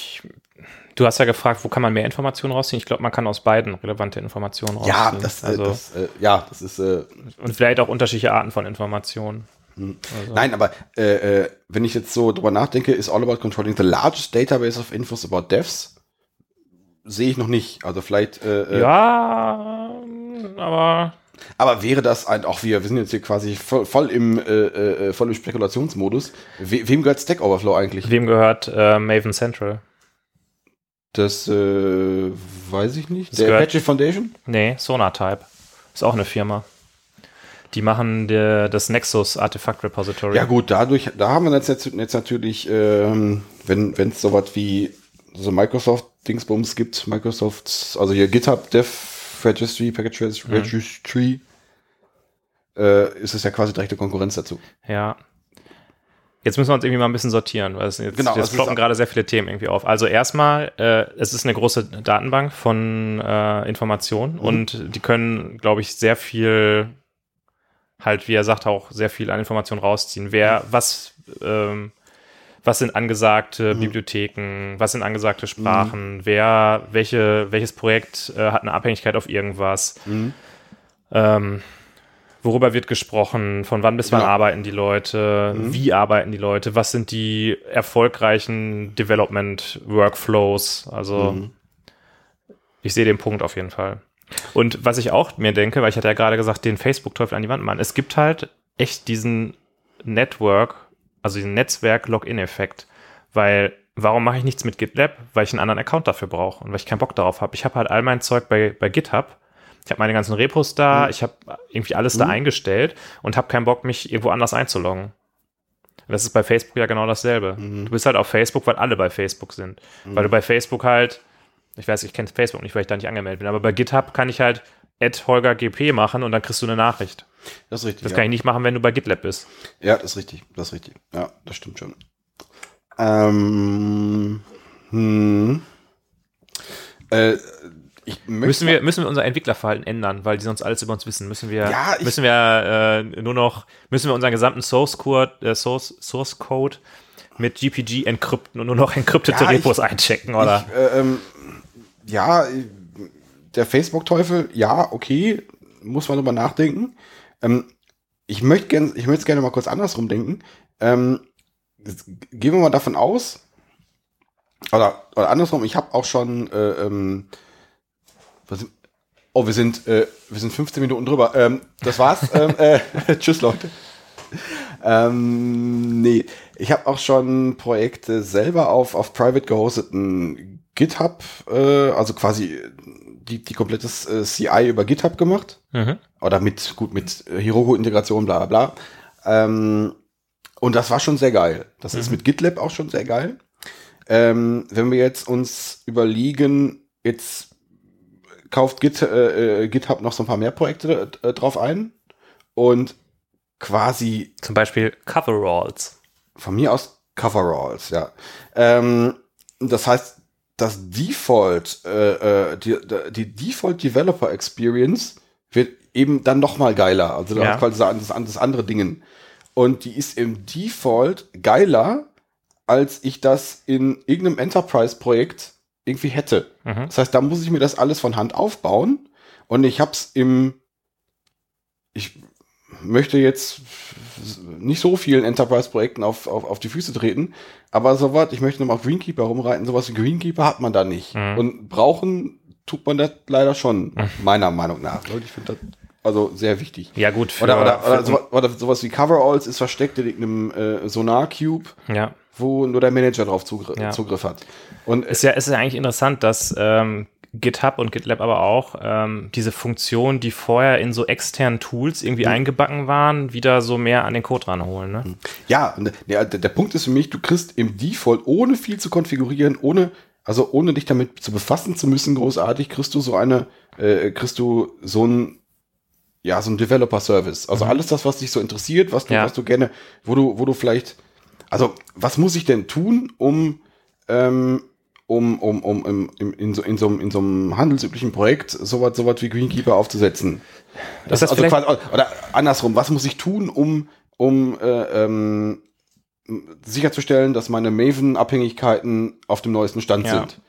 Du hast ja gefragt, wo kann man mehr Informationen rausziehen? Ich glaube, man kann aus beiden relevante Informationen rausziehen. Ja, das, äh, also, das, äh, ja, das ist, äh, und vielleicht auch unterschiedliche Arten von Informationen. nein, aber äh, äh, wenn ich jetzt so drüber nachdenke, ist all about controlling the largest database of infos about devs, sehe ich noch nicht. Also vielleicht, äh, Ja, aber aber wäre das ein, auch wir, wir sind jetzt hier quasi voll, voll im, voll im Spekulationsmodus. We, wem gehört Stack Overflow eigentlich? wem gehört Maven Central? Das äh, weiß ich nicht. Das Der Apache Foundation? Nee, Sonatype. Ist auch eine Firma. Die machen der, das Nexus Artifact Repository. Ja gut, dadurch, da haben wir jetzt, jetzt, natürlich, ähm, wenn es sowas wie so Microsoft Dingsbums gibt, Microsoft, also hier GitHub Dev Registry, Package Mhm. Registry, äh, ist es ja quasi direkte Konkurrenz dazu. Ja. Jetzt müssen wir uns irgendwie mal ein bisschen sortieren, weil es jetzt, Genau, jetzt ploppen gerade sehr viele Themen irgendwie auf. Also erstmal, äh, es ist eine große Datenbank von äh, Informationen Mhm. und die können, glaube ich, sehr viel, halt, wie er sagt, auch sehr viel an Informationen rausziehen. Wer, Mhm. was, ähm, was sind angesagte Bibliotheken, was sind angesagte Sprachen, wer, welche, welches Projekt äh, hat eine Abhängigkeit auf irgendwas. Ähm, worüber wird gesprochen, von wann bis wann Genau. arbeiten die Leute, wie arbeiten die Leute, was sind die erfolgreichen Development-Workflows. Also ich sehe den Punkt auf jeden Fall. Und was ich auch mir denke, weil ich hatte ja gerade gesagt, den Facebook-Teufel an die Wand machen, es gibt halt echt diesen Network, also diesen Netzwerk-Login-Effekt, weil warum mache ich nichts mit GitLab? Weil ich einen anderen Account dafür brauche und weil ich keinen Bock darauf habe. Ich habe halt all mein Zeug bei, bei GitHub. Ich habe meine ganzen Repos da, ich habe irgendwie alles da eingestellt und habe keinen Bock, mich irgendwo anders einzuloggen. Und das ist bei Facebook ja genau dasselbe. Du bist halt auf Facebook, weil alle bei Facebook sind. Weil du bei Facebook halt, ich weiß, ich kenne Facebook nicht, weil ich da nicht angemeldet bin, aber bei GitHub kann ich halt Add Holger GP machen und dann kriegst du eine Nachricht. Das ist richtig. Das ja. kann ich nicht machen, wenn du bei GitLab bist. Ja, das ist richtig. Das ist richtig. Ja, das stimmt schon. Ähm, hm. äh, Müssen wir, müssen wir unser Entwicklerverhalten ändern, weil die sonst alles über uns wissen. Müssen wir, Ja, ich- müssen wir äh, nur noch, müssen wir unseren gesamten Source Code, äh, Source, Source Code mit GPG encrypten und nur noch encryptete Ja, ich- Repos einchecken, oder? Ich, äh, ähm, ja, der Facebook-Teufel, ja, okay, muss man drüber nachdenken. Ähm, ich möchte gern, ich möchte gerne mal kurz andersrum denken. Ähm, gehen wir mal davon aus, oder, oder andersrum, ich habe auch schon äh, ähm, Was oh, wir sind, äh, wir sind 15 Minuten drüber. Ähm, das war's. ähm, äh, tschüss, Leute. Ähm, nee, ich habe auch schon Projekte selber auf, auf private gehosteten GitHub, äh, also quasi die, die komplettes äh, CI über GitHub gemacht. Mhm. Oder mit, gut, mit äh, Heroku-Integration, bla bla bla. Ähm, und das war schon sehr geil. Das ist mit GitLab auch schon sehr geil. Ähm, wenn wir jetzt uns überlegen, jetzt kauft Git, äh, äh, GitHub noch so ein paar mehr Projekte äh, drauf ein und quasi Zum Beispiel Coveralls. von mir aus Coveralls, ja. Ähm, das heißt, das Default, äh, äh, die, die Default Developer Experience wird eben dann noch mal geiler. Also ja. quasi das, das andere Dingen. Und die ist im Default geiler, als ich das in irgendeinem Enterprise-Projekt irgendwie hätte. Mhm. Das heißt, da muss ich mir das alles von Hand aufbauen. Und ich habe es im, ich möchte jetzt nicht so vielen Enterprise-Projekten auf, auf, auf die Füße treten, aber sowas, ich möchte nochmal auf Greenkeeper rumreiten, sowas wie Greenkeeper hat man da nicht. Mhm. Und brauchen tut man das leider schon, meiner Meinung nach. Ich finde das also sehr wichtig. Ja, gut. Für, Oder, oder, oder, so, oder sowas wie Coveralls ist versteckt in irgendeinem äh, Sonar-Cube, ja. Wo nur der Manager drauf Zugriff, Ja. Zugriff hat. Und Ist ja, ist ja eigentlich interessant, dass ähm, GitHub und GitLab aber auch ähm, diese Funktionen, die vorher in so externen Tools irgendwie eingebacken waren, wieder so mehr an den Code ranholen. Ne? Ja, und der, der, der Punkt ist für mich, du kriegst im Default, ohne viel zu konfigurieren, ohne, also ohne dich damit zu befassen zu müssen, großartig, kriegst du so eine, äh, kriegst du so ein, ja, so ein Developer-Service. Also alles das, was dich so interessiert, was du, Ja. was du gerne, wo du, wo du vielleicht, also was muss ich denn tun, um, ähm, um, um, um, um in, in, so, in, so, einem- in so einem handelsüblichen Projekt sowas sowas wie Greenkeeper aufzusetzen? Das ist also vielleicht- quasi, oder andersrum, was muss ich tun, um, um äh, ähm, sicherzustellen, dass meine Maven-Abhängigkeiten auf dem neuesten Stand Ja. sind?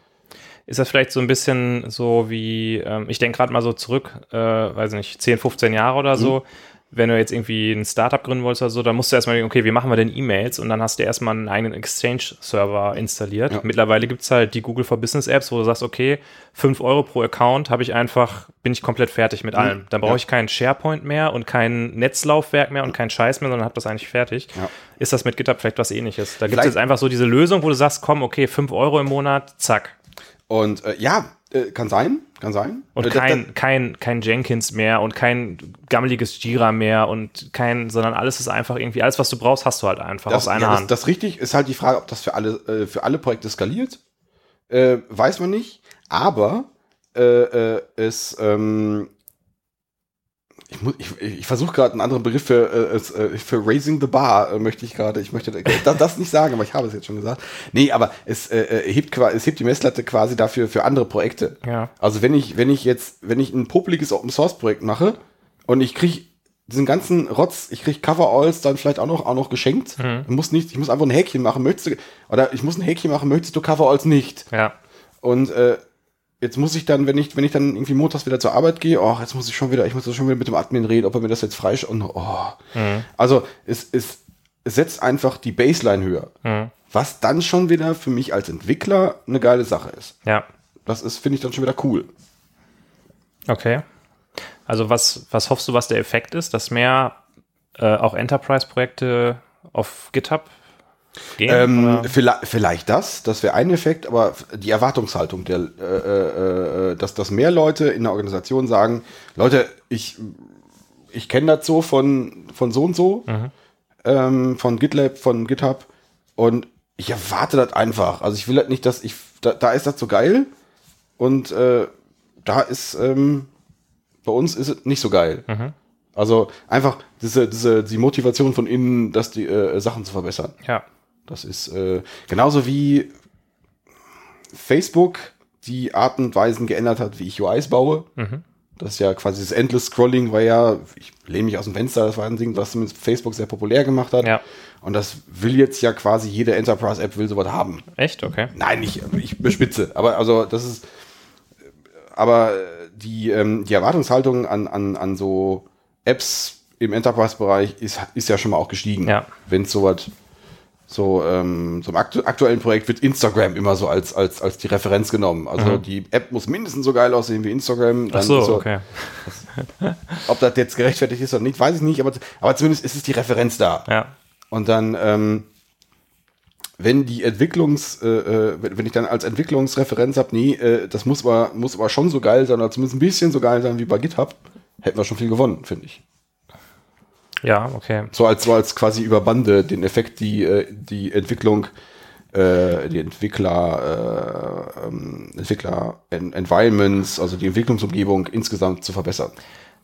Ist das vielleicht so ein bisschen so wie, ähm, ich denke gerade mal so zurück, äh, weiß nicht, 10, 15 Jahre oder so, wenn du jetzt irgendwie ein Startup gründen wolltest oder so, dann musst du erstmal denken, okay, wie machen wir denn E-Mails? Und dann hast du erstmal einen eigenen Exchange-Server installiert. Ja. Mittlerweile gibt es halt die Google for Business Apps, wo du sagst, okay, 5 Euro pro Account habe ich einfach, bin ich komplett fertig mit allem. Dann brauche Ja. ich keinen SharePoint mehr und kein Netzlaufwerk mehr und keinen Scheiß mehr, sondern habe das eigentlich fertig. Ja. Ist das mit GitHub vielleicht was ähnliches? Da gibt es jetzt einfach so diese Lösung, wo du sagst, komm, okay, 5 Euro im Monat, zack. Und äh, ja, äh, kann sein, kann sein. Und Äh, kein, kein, kein Jenkins mehr und kein gammeliges Jira mehr und kein, sondern alles ist einfach irgendwie, alles, was du brauchst, hast du halt einfach das, aus einer ja, das, Hand. das richtig ist halt die Frage, ob das für alle, äh, für alle Projekte skaliert. Äh, weiß man nicht. Aber äh, äh, es, ähm, ich, muss- ich, ich versuche gerade einen anderen Begriff für, äh, äh, für Raising the Bar, äh, möchte ich gerade, ich möchte das, das nicht sagen, aber ich habe es jetzt schon gesagt. Nee, aber es, äh, äh, hebt, es hebt die Messlatte quasi dafür für andere Projekte. ja. Also wenn ich, wenn ich jetzt, wenn ich ein popeliges Open Source Projekt mache und ich kriege diesen ganzen Rotz, ich kriege Coveralls dann vielleicht auch noch, auch noch geschenkt. Ich muss nicht, ich muss einfach ein Häkchen machen, möchtest du, oder ich muss ein Häkchen machen, möchtest du Coveralls nicht? Ja. Und äh, jetzt muss ich dann, wenn ich, wenn ich dann irgendwie montags wieder zur Arbeit gehe, oh, jetzt muss ich schon wieder, ich muss schon wieder mit dem Admin reden, ob er mir das jetzt freisch und oh. Also es, es, es setzt einfach die Baseline höher. Mhm. Was dann schon wieder für mich als Entwickler eine geile Sache ist. Ja. Das ist, finde ich dann schon wieder cool. Okay. Also was, was hoffst du, was der Effekt ist, dass mehr äh, auch Enterprise-Projekte auf GitHub gehen? Ähm, vielleicht, vielleicht das, das wäre ein Effekt, aber die Erwartungshaltung, der, äh, äh, äh, dass, dass mehr Leute in der Organisation sagen, Leute, ich, ich kenne das so von, von so und so, ähm, von GitLab, von GitHub und ich erwarte das einfach. Also ich will halt nicht, dass ich, da, da ist das so geil und äh, da ist, ähm, bei uns ist es nicht so geil. Also einfach diese, diese, die Motivation von innen, dass die äh, Sachen zu verbessern. ja. Das ist äh, genauso wie Facebook die Art und Weisen geändert hat, wie ich UIs baue. Das ist ja quasi das Endless Scrolling, war ja, ich lehne mich aus dem Fenster, das war ein Ding, was zumindest Facebook sehr populär gemacht hat. Ja. Und das will jetzt ja quasi jede Enterprise-App will sowas haben. Echt? Okay. Nein, nicht, ich bespitze, aber also das ist, aber die, ähm, die Erwartungshaltung an, an, an so Apps im Enterprise-Bereich ist, ist ja schon mal auch gestiegen. Ja. Wenn es sowas so, ähm, so im aktu aktuellen Projekt wird Instagram immer so als, als, als die Referenz genommen. Also Mhm. die App muss mindestens so geil aussehen wie Instagram. Ach Dann so, ist okay. Ob das jetzt gerechtfertigt ist oder nicht, weiß ich nicht, aber, aber zumindest ist es die Referenz da. Ja. Und dann, ähm, wenn die Entwicklungs, äh, äh, wenn wenn ich dann als Entwicklungsreferenz habe, nee, äh, das muss aber, muss aber schon so geil sein, oder zumindest ein bisschen so geil sein wie bei GitHub, hätten wir schon viel gewonnen, finde ich. Ja, okay. So als, so als quasi über Bande den Effekt, die, äh, die Entwicklung, äh, die Entwickler, äh, ähm, Entwickler En- Environments, also die Entwicklungsumgebung insgesamt zu verbessern.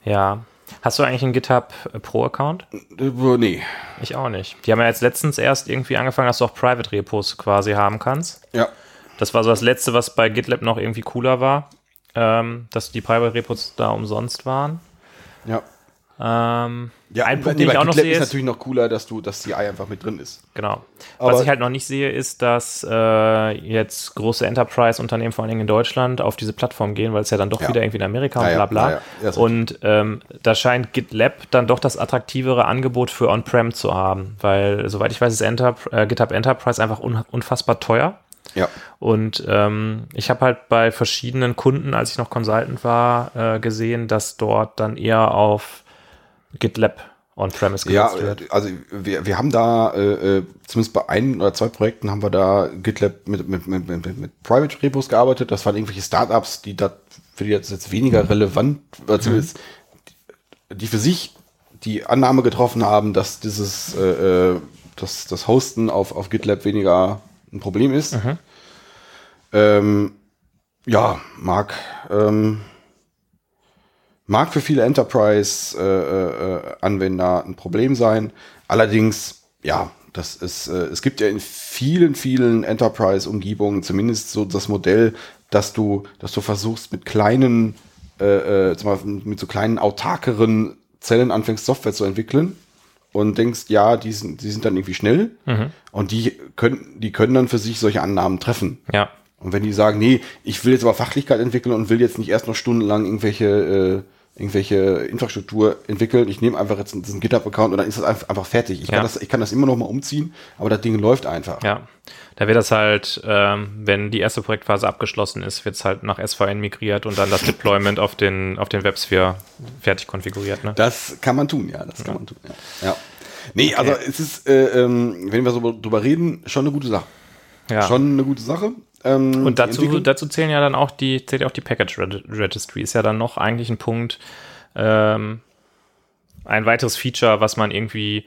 Ja. Hast du eigentlich einen GitHub Pro Account? Äh, nee. Ich auch nicht. Die haben ja jetzt letztens erst irgendwie angefangen, dass du auch Private Repos quasi haben kannst. Ja. Das war so das Letzte, was bei GitLab noch irgendwie cooler war, ähm, dass die Private Repos da umsonst waren. Ja. Ähm, Ja, ein Punkt, nee, den ich auch noch sehe, ist natürlich noch cooler, dass du, dass CI einfach mit drin ist. genau. Aber- Was ich halt noch nicht sehe, ist, dass äh, jetzt große Enterprise-Unternehmen, vor allen Dingen in Deutschland, auf diese Plattform gehen, weil es ja dann doch Ja. wieder irgendwie in Amerika und Ja, bla ja, bla. ja, und ähm, da scheint GitLab dann doch das attraktivere Angebot für On-Prem zu haben, weil, soweit ich weiß, ist Enter äh, GitHub Enterprise einfach un unfassbar teuer. Ja. Und ähm, ich habe halt bei verschiedenen Kunden, als ich noch Consultant war, äh, gesehen, dass dort dann eher auf GitLab on-premise Ja, wird. also wir, wir haben da, äh, äh, zumindest bei ein oder zwei Projekten haben wir da GitLab mit, mit, mit, mit, mit Private Repos gearbeitet. Das waren irgendwelche Startups, die da für die jetzt, jetzt weniger relevant, äh, zumindest die, die für sich die Annahme getroffen haben, dass dieses, äh, äh, dass das Hosten auf, auf GitLab weniger ein Problem ist. Ähm, ja, mag, ähm, mag für viele Enterprise-Anwender ein Problem sein. Allerdings, ja, das ist, äh, es gibt ja in vielen, vielen Enterprise-Umgebungen zumindest so das Modell, dass du, dass du versuchst mit kleinen, äh, äh, zum Beispiel mit so kleinen autarkeren Zellen anfängst, Software zu entwickeln und denkst, ja, die sind, die sind dann irgendwie schnell und die können, die können dann für sich solche Annahmen treffen. Ja, Und wenn die sagen, nee, ich will jetzt aber Fachlichkeit entwickeln und will jetzt nicht erst noch stundenlang irgendwelche, äh, irgendwelche Infrastruktur entwickeln, ich nehme einfach jetzt diesen GitHub-Account und dann ist das einfach, fertig. Ich, Ja. kann das, ich kann das immer noch mal umziehen, aber das Ding läuft einfach. ja. Da wird das halt, ähm, wenn die erste Projektphase abgeschlossen ist, wird es halt nach SVN migriert und dann das Deployment auf den, auf den WebSphere fertig konfiguriert. Ne? Das kann man tun, ja, das kann man tun. Ja. ja. Nee, also es ist, äh, ähm, wenn wir so drüber reden, schon eine gute Sache. Ja. Schon eine gute Sache. Ähm, Und dazu, dazu zählen ja dann auch die, zählt ja auch die Package Reg- Registry. Ist ja dann noch eigentlich ein Punkt, ähm, ein weiteres Feature, was man irgendwie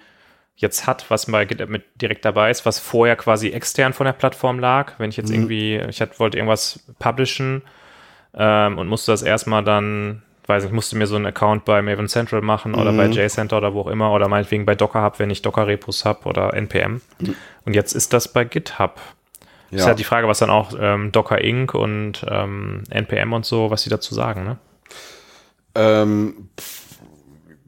jetzt hat, was bei GitLab mit direkt dabei ist, was vorher quasi extern von der Plattform lag. Wenn ich jetzt Mhm. irgendwie, ich hat, wollte irgendwas publishen ähm, und musste das erstmal dann, weiß nicht, musste mir so einen Account bei Maven Central machen oder Mhm. bei JCenter oder wo auch immer oder meinetwegen bei Docker Hub, wenn ich Docker-Repos habe oder NPM. Und jetzt ist das bei GitHub. Ist ja. halt die Frage, was dann auch ähm, Docker Inc. und ähm, NPM und so, was sie dazu sagen, ne? ähm, pf,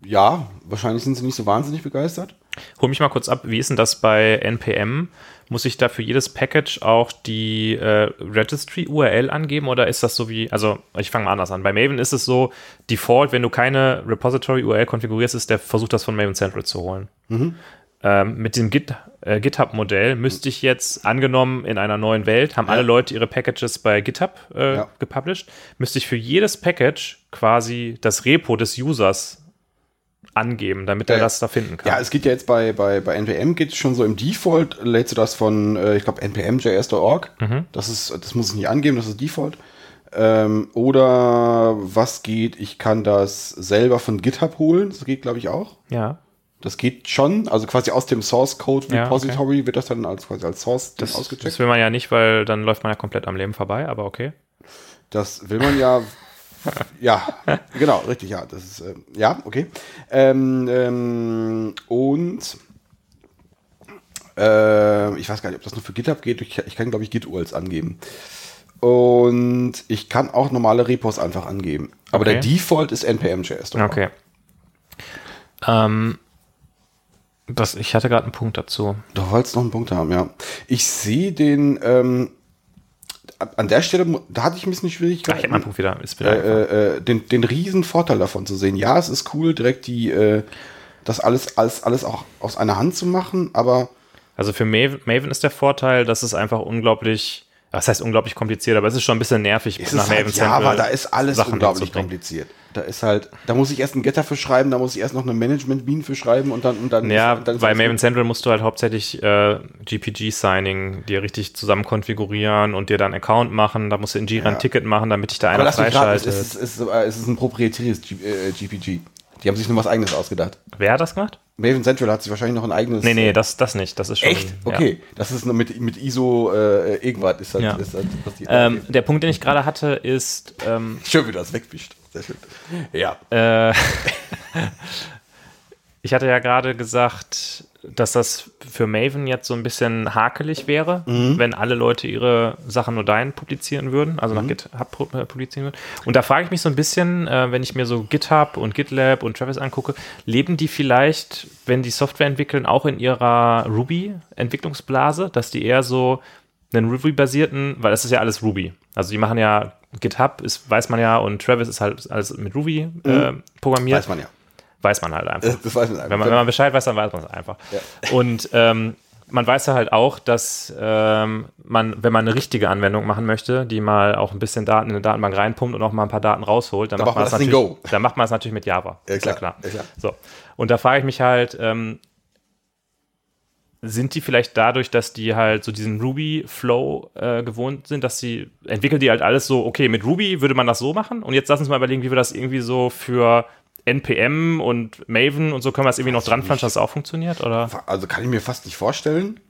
ja, wahrscheinlich sind sie nicht so wahnsinnig begeistert. Hol mich mal kurz ab, wie ist denn das bei NPM? Muss ich da für jedes Package auch die äh, Registry-URL angeben oder ist das so wie, also ich fange mal anders an. Bei Maven ist es so, Default, wenn du keine Repository-URL konfigurierst, ist der versucht das von Maven Central zu holen. Ähm, mit dem Git, äh, GitHub-Modell müsste ich jetzt, angenommen in einer neuen Welt, haben alle Leute ihre Packages bei GitHub äh, Ja. gepublished, müsste ich für jedes Package quasi das Repo des Users angeben, damit er Ja. das da finden kann. Ja, es geht ja jetzt bei, bei, bei NPM geht schon so im Default, lädst du das von, äh, ich glaube, npmjs.org. Das ist, das muss ich nicht angeben, das ist Default. Ähm, oder was geht, ich kann das selber von GitHub holen, das geht, glaube ich, auch. ja. Das geht schon, also quasi aus dem Source Code Ja, Repository wird das dann als, quasi als Source Das, ausgecheckt. das will man ja nicht, weil dann läuft man ja komplett am Leben vorbei, aber okay. Das will man ja. ja, genau, richtig, ja. Das ist, ähm, ja, okay. Ähm, ähm, und äh, ich weiß gar nicht, ob das nur für GitHub geht. Ich, ich kann, glaube ich, Git-URLs angeben. Und ich kann auch normale Repos einfach angeben. Aber Okay. der Default ist npm.js. Okay. Ähm, das, ich hatte gerade einen Punkt dazu. Du wolltest noch einen Punkt haben, ja. Ich sehe den, ähm, an der Stelle, da hatte ich ein bisschen Ach, ich Schwierigkeiten. habe meinen Punkt wieder. Ist wieder eingefallen. äh, äh, den, den riesen Vorteil davon zu sehen. Ja, es ist cool, direkt die, äh, das alles, alles, alles auch aus einer Hand zu machen, aber Also für Maven, Maven ist der Vorteil, dass es einfach unglaublich, was heißt unglaublich kompliziert, aber es ist schon ein bisschen nervig, Es ist halt Java, da ist alles Sachen unglaublich kompliziert. Da ist halt, da muss ich erst einen Getter für schreiben, da muss ich erst noch eine Management Bean für schreiben und dann und dann Ja, und dann ist bei Maven. Central musst du halt hauptsächlich äh, GPG-Signing dir richtig zusammen konfigurieren und dir dann einen Account machen. Da musst du in Jira ein Ticket machen, damit dich da Aber einer lass mich raten, es ist, es, ist, äh, es ist ein proprietäres G, äh, GPG. Die haben sich nur was eigenes ausgedacht. Wer hat das gemacht? Maven Central hat sich wahrscheinlich noch ein eigenes. Nee, nee, das, das nicht. Das ist schon. Echt? Ja. Okay. Das ist nur mit, mit ISO äh, irgendwas. Ist halt, Ja. ist was die, Ähm, der Punkt, den ich gerade hatte, ist, ähm, Schön, wie du das wegwischt. Sehr schön. Ja. Äh, ich hatte ja gerade gesagt, dass das für Maven jetzt so ein bisschen hakelig wäre, Mhm. wenn alle Leute ihre Sachen nur dahin publizieren würden, also Mhm. nach GitHub äh, publizieren würden. Und da frage ich mich so ein bisschen, äh, wenn ich mir so GitHub und GitLab und Travis angucke, leben die vielleicht, wenn die Software entwickeln, auch in ihrer Ruby-Entwicklungsblase, dass die eher so einen Ruby-basierten, weil das ist ja alles Ruby. Also die machen ja GitHub, ist, weiß man ja, und Travis ist halt alles mit Ruby äh, programmiert. Mhm. Weiß man ja. Weiß man halt einfach. Das, das weiß man einfach. Wenn man, wenn man Bescheid weiß, dann weiß man es einfach. Und ähm, man weiß ja halt auch, dass ähm, man, wenn man eine richtige Anwendung machen möchte, die mal auch ein bisschen Daten in eine Datenbank reinpumpt und auch mal ein paar Daten rausholt, dann, Dann macht man das das natürlich, dann macht man es natürlich mit Java. Ja, ist ja klar. klar. Ja, klar. So. Und da frage ich mich halt, ähm, sind die vielleicht dadurch, dass die halt so diesen Ruby-Flow äh, gewohnt sind, dass sie, entwickeln die halt alles so, okay, mit Ruby würde man das so machen und jetzt lass uns mal überlegen, wie wir das irgendwie so für NPM und Maven und so können wir das irgendwie noch dran flanschen, dass es auch funktioniert, oder? also kann ich mir fast nicht vorstellen.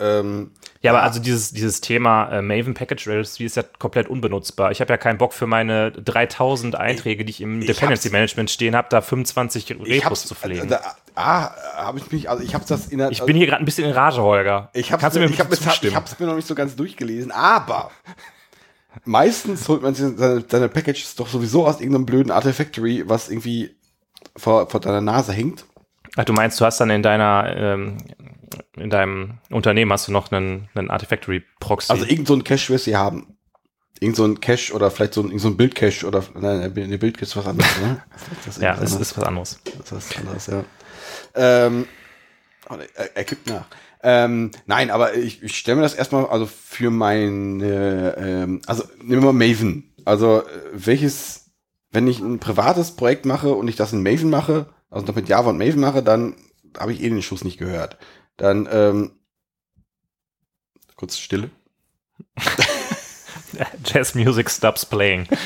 Ähm, Ja, aber also dieses, dieses Thema äh, Maven Package Registry ist ja komplett unbenutzbar. Ich habe ja keinen Bock für meine 3000 Einträge, die ich im Dependency hab's- Management stehen habe, da 25 ich Repos zu pflegen. Da, ah, habe ich mich, also ich habe das in der, ich bin hier gerade ein bisschen in Rage, Holger. Ich habe du mir ich hab, es- ich mir noch nicht so ganz durchgelesen, aber meistens holt man seine, seine Packages doch sowieso aus irgendeinem blöden Artifactory, was irgendwie vor, vor deiner Nase hängt. Ach, du meinst, du hast dann in deiner, ähm, in deinem Unternehmen hast du noch einen, einen Artifactory-Proxy. Also irgend so ein Cache wirst du haben. Irgend so ein Cache oder vielleicht so ein, so ein Bildcache oder nein, eine Bildcache ist was anderes, ne? Das ja, es anderes. ist was anderes. Das ist was anderes, ja. Ähm, er, er kippt nach. Ähm, nein, aber ich, ich stelle mir das erstmal, also für meine, ähm, also nehmen wir mal Maven. Also äh, welches, wenn ich ein privates Projekt mache und ich das in Maven mache, also noch mit Java und Maven mache, dann habe ich eh den Schuss nicht gehört. Dann, ähm, kurz Stille. Jazz Music stops playing.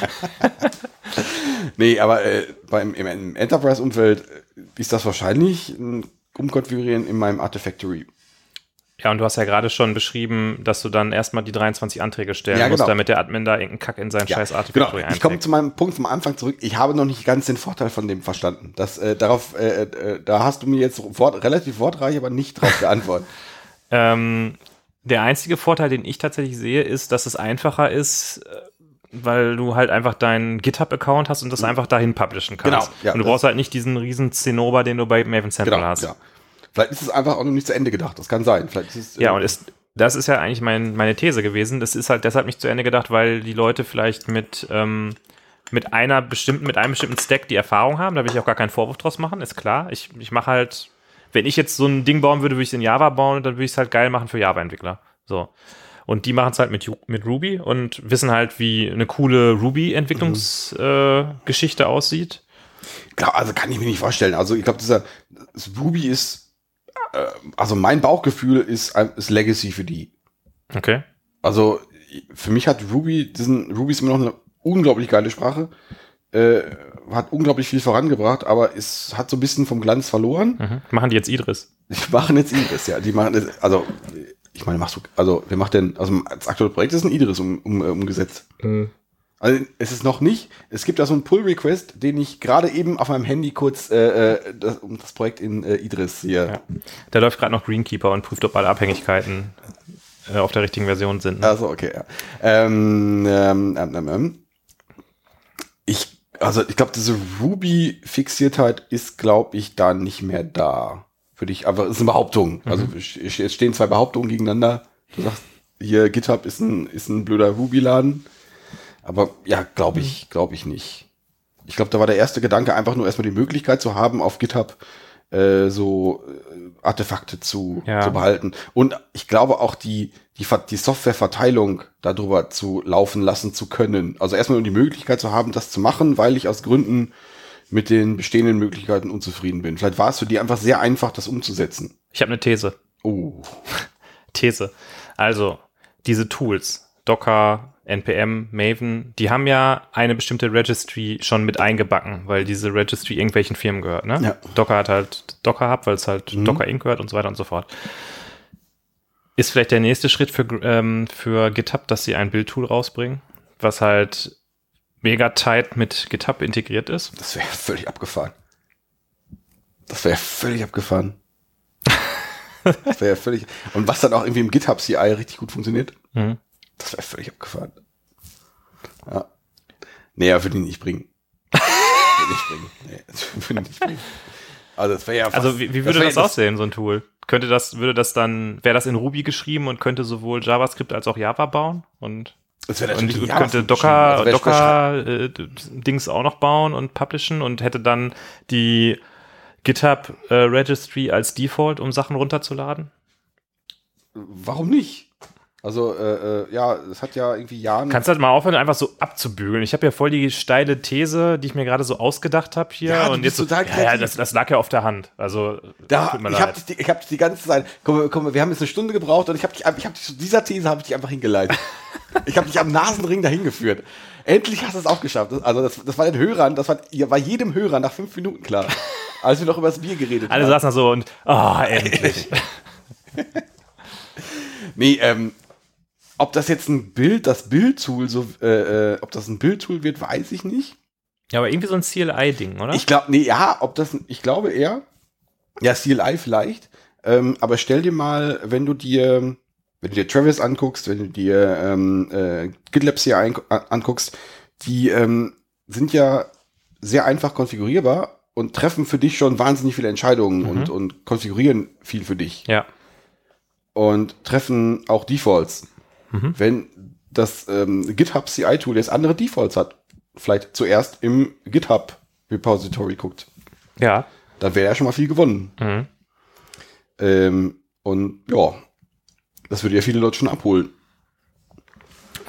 Nee, aber äh, beim, im, im Enterprise-Umfeld äh, ist das wahrscheinlich ein Umkonfigurieren in meinem Artifactory. Ja, und du hast ja gerade schon beschrieben, dass du dann erstmal die 23 Anträge stellen Ja, musst, genau. damit der Admin da irgendeinen Kack in sein scheiß genau. Artifactory Ich komme zu meinem Punkt vom Anfang zurück. Ich habe noch nicht ganz den Vorteil von dem verstanden. Das, äh, darauf, äh, äh, da hast du mir jetzt wort, relativ wortreich, aber nicht drauf geantwortet. Ähm, der einzige Vorteil, den ich tatsächlich sehe, ist, dass es einfacher ist, äh, weil du halt einfach deinen GitHub-Account hast und das einfach dahin publishen kannst. Genau, ja, und du brauchst halt nicht diesen riesen Zinnober, den du bei Maven Central genau, hast. ja. Vielleicht ist es einfach auch noch nicht zu Ende gedacht. Das kann sein. Es, äh, Ja, und ist, das ist ja eigentlich mein, meine These gewesen. Das ist halt deshalb nicht zu Ende gedacht, weil die Leute vielleicht mit, ähm, mit einer bestimmten, mit einem bestimmten Stack die Erfahrung haben. Da will ich auch gar keinen Vorwurf draus machen, ist klar. Ich, ich mache halt, wenn ich jetzt so ein Ding bauen würde, würde ich es in Java bauen und dann würde ich es halt geil machen für Java-Entwickler. So. Und die machen es halt mit, mit Ruby und wissen halt, wie eine coole Ruby-Entwicklungsgeschichte äh, Geschichte aussieht. Klar, also kann ich mir nicht vorstellen. Also ich glaube, dieser Ruby ist, äh, also mein Bauchgefühl ist, ist Legacy für die. Okay. Also für mich hat Ruby, diesen Ruby ist immer noch eine unglaublich geile Sprache, äh, hat unglaublich viel vorangebracht, aber es hat so ein bisschen vom Glanz verloren. Mhm. Machen die jetzt Idris? Die machen jetzt Idris, ja. Die machen jetzt, also ich meine, machst du, also wer macht denn, also das aktuelle Projekt ist ein Idris um, um, äh, umgesetzt. Also es ist noch nicht, es gibt da so einen Pull-Request, den ich gerade eben auf meinem Handy kurz äh, äh, das, um das Projekt in äh, Idris hier. Ja. Da läuft gerade noch Greenkeeper und prüft, ob alle Abhängigkeiten äh, auf der richtigen Version sind. Ne? Also okay, ja. Ähm, ähm, ähm, ähm, ähm. Ich, also ich glaube, diese Ruby-Fixiertheit ist, glaube ich, da nicht mehr da. Für dich, aber es ist eine Behauptung. Also es es stehen zwei Behauptungen gegeneinander. Du sagst, hier GitHub ist ein, ist ein blöder Ruby-Laden. Aber ja, glaube ich, glaube ich nicht. Ich glaube, da war der erste Gedanke einfach nur erstmal die Möglichkeit zu haben, auf GitHub äh, so äh, Artefakte zu, Ja. zu behalten. Und ich glaube auch die, die, die Softwareverteilung darüber zu laufen lassen zu können. Also erstmal um die Möglichkeit zu haben, das zu machen, weil ich aus Gründen mit den bestehenden Möglichkeiten unzufrieden bin. Vielleicht war es für die einfach sehr einfach, das umzusetzen. Ich habe eine These. Oh. These. Also, diese Tools, Docker, NPM, Maven, die haben ja eine bestimmte Registry schon mit eingebacken, weil diese Registry irgendwelchen Firmen gehört. Ne? Ja. Docker hat halt Docker Hub, weil es halt Mhm. Docker Inc. gehört und so weiter und so fort. Ist vielleicht der nächste Schritt für, ähm, für GitHub, dass sie ein Build-Tool rausbringen, was halt mega tight mit GitHub integriert ist. Das wäre völlig abgefahren. Das wäre völlig abgefahren. Das wäre völlig. Und was dann auch irgendwie im GitHub CI richtig gut funktioniert, Mhm. Das wäre völlig abgefahren. Ja. Nee, ja, würde ich nicht bringen. würde ich bringen. Nee, das würde nicht bringen. Also, das wäre ja fast, Also wie, wie würde das, ja aussehen, so ein Tool? Könnte das, würde das dann, wäre das in Ruby geschrieben und könnte sowohl JavaScript als auch Java bauen? Und, Das wäre natürlich und könnte Docker. Also Docker äh, Dings auch noch bauen und publishen und hätte dann die GitHub äh, Registry als Default, um Sachen runterzuladen? Warum nicht? Also, äh, äh, ja, es hat ja irgendwie Jahren. Kannst halt mal aufhören, einfach so abzubügeln. Ich habe ja voll die steile These, die ich mir gerade so ausgedacht habe hier. Ja, du und jetzt so, ja, ja, das, das lag ja auf der Hand. Also, Da, tut mir ich habe dich, die- ich hab dich die ganze Zeit. Komm, komm, wir haben jetzt eine Stunde gebraucht und ich habe dich, ich hab dich zu dieser These habe ich dich einfach hingeleitet. ich habe dich am Nasenring dahin geführt. Endlich hast du es auch geschafft. Also das, das war den Hörern, das war, war jedem Hörer nach fünf Minuten klar, als wir noch über das Bier geredet Alle haben. saßen da so und, ah, endlich. Nee, ähm, ob das jetzt ein Bild, das Bildtool so, äh, äh, ob das ein Bildtool wird, weiß ich nicht. ja, aber irgendwie so ein CLI-Ding, oder? Ich glaube, nee, ja, ob das, ich glaube eher, ja, CLI vielleicht, ähm, aber stell dir mal, wenn du dir, wenn du dir Travis anguckst, wenn du dir ähm, äh, GitLab CI ein- anguckst, die ähm, sind ja sehr einfach konfigurierbar und treffen für dich schon wahnsinnig viele Entscheidungen Mhm. und, und konfigurieren viel für dich ja. und treffen auch Defaults. Mhm. Wenn das ähm, GitHub CI-Tool jetzt andere Defaults hat, vielleicht zuerst im GitHub Repository guckt, Ja. da wäre ja schon mal viel gewonnen. Mhm. Ähm, und ja, das würde ja viele Leute schon abholen.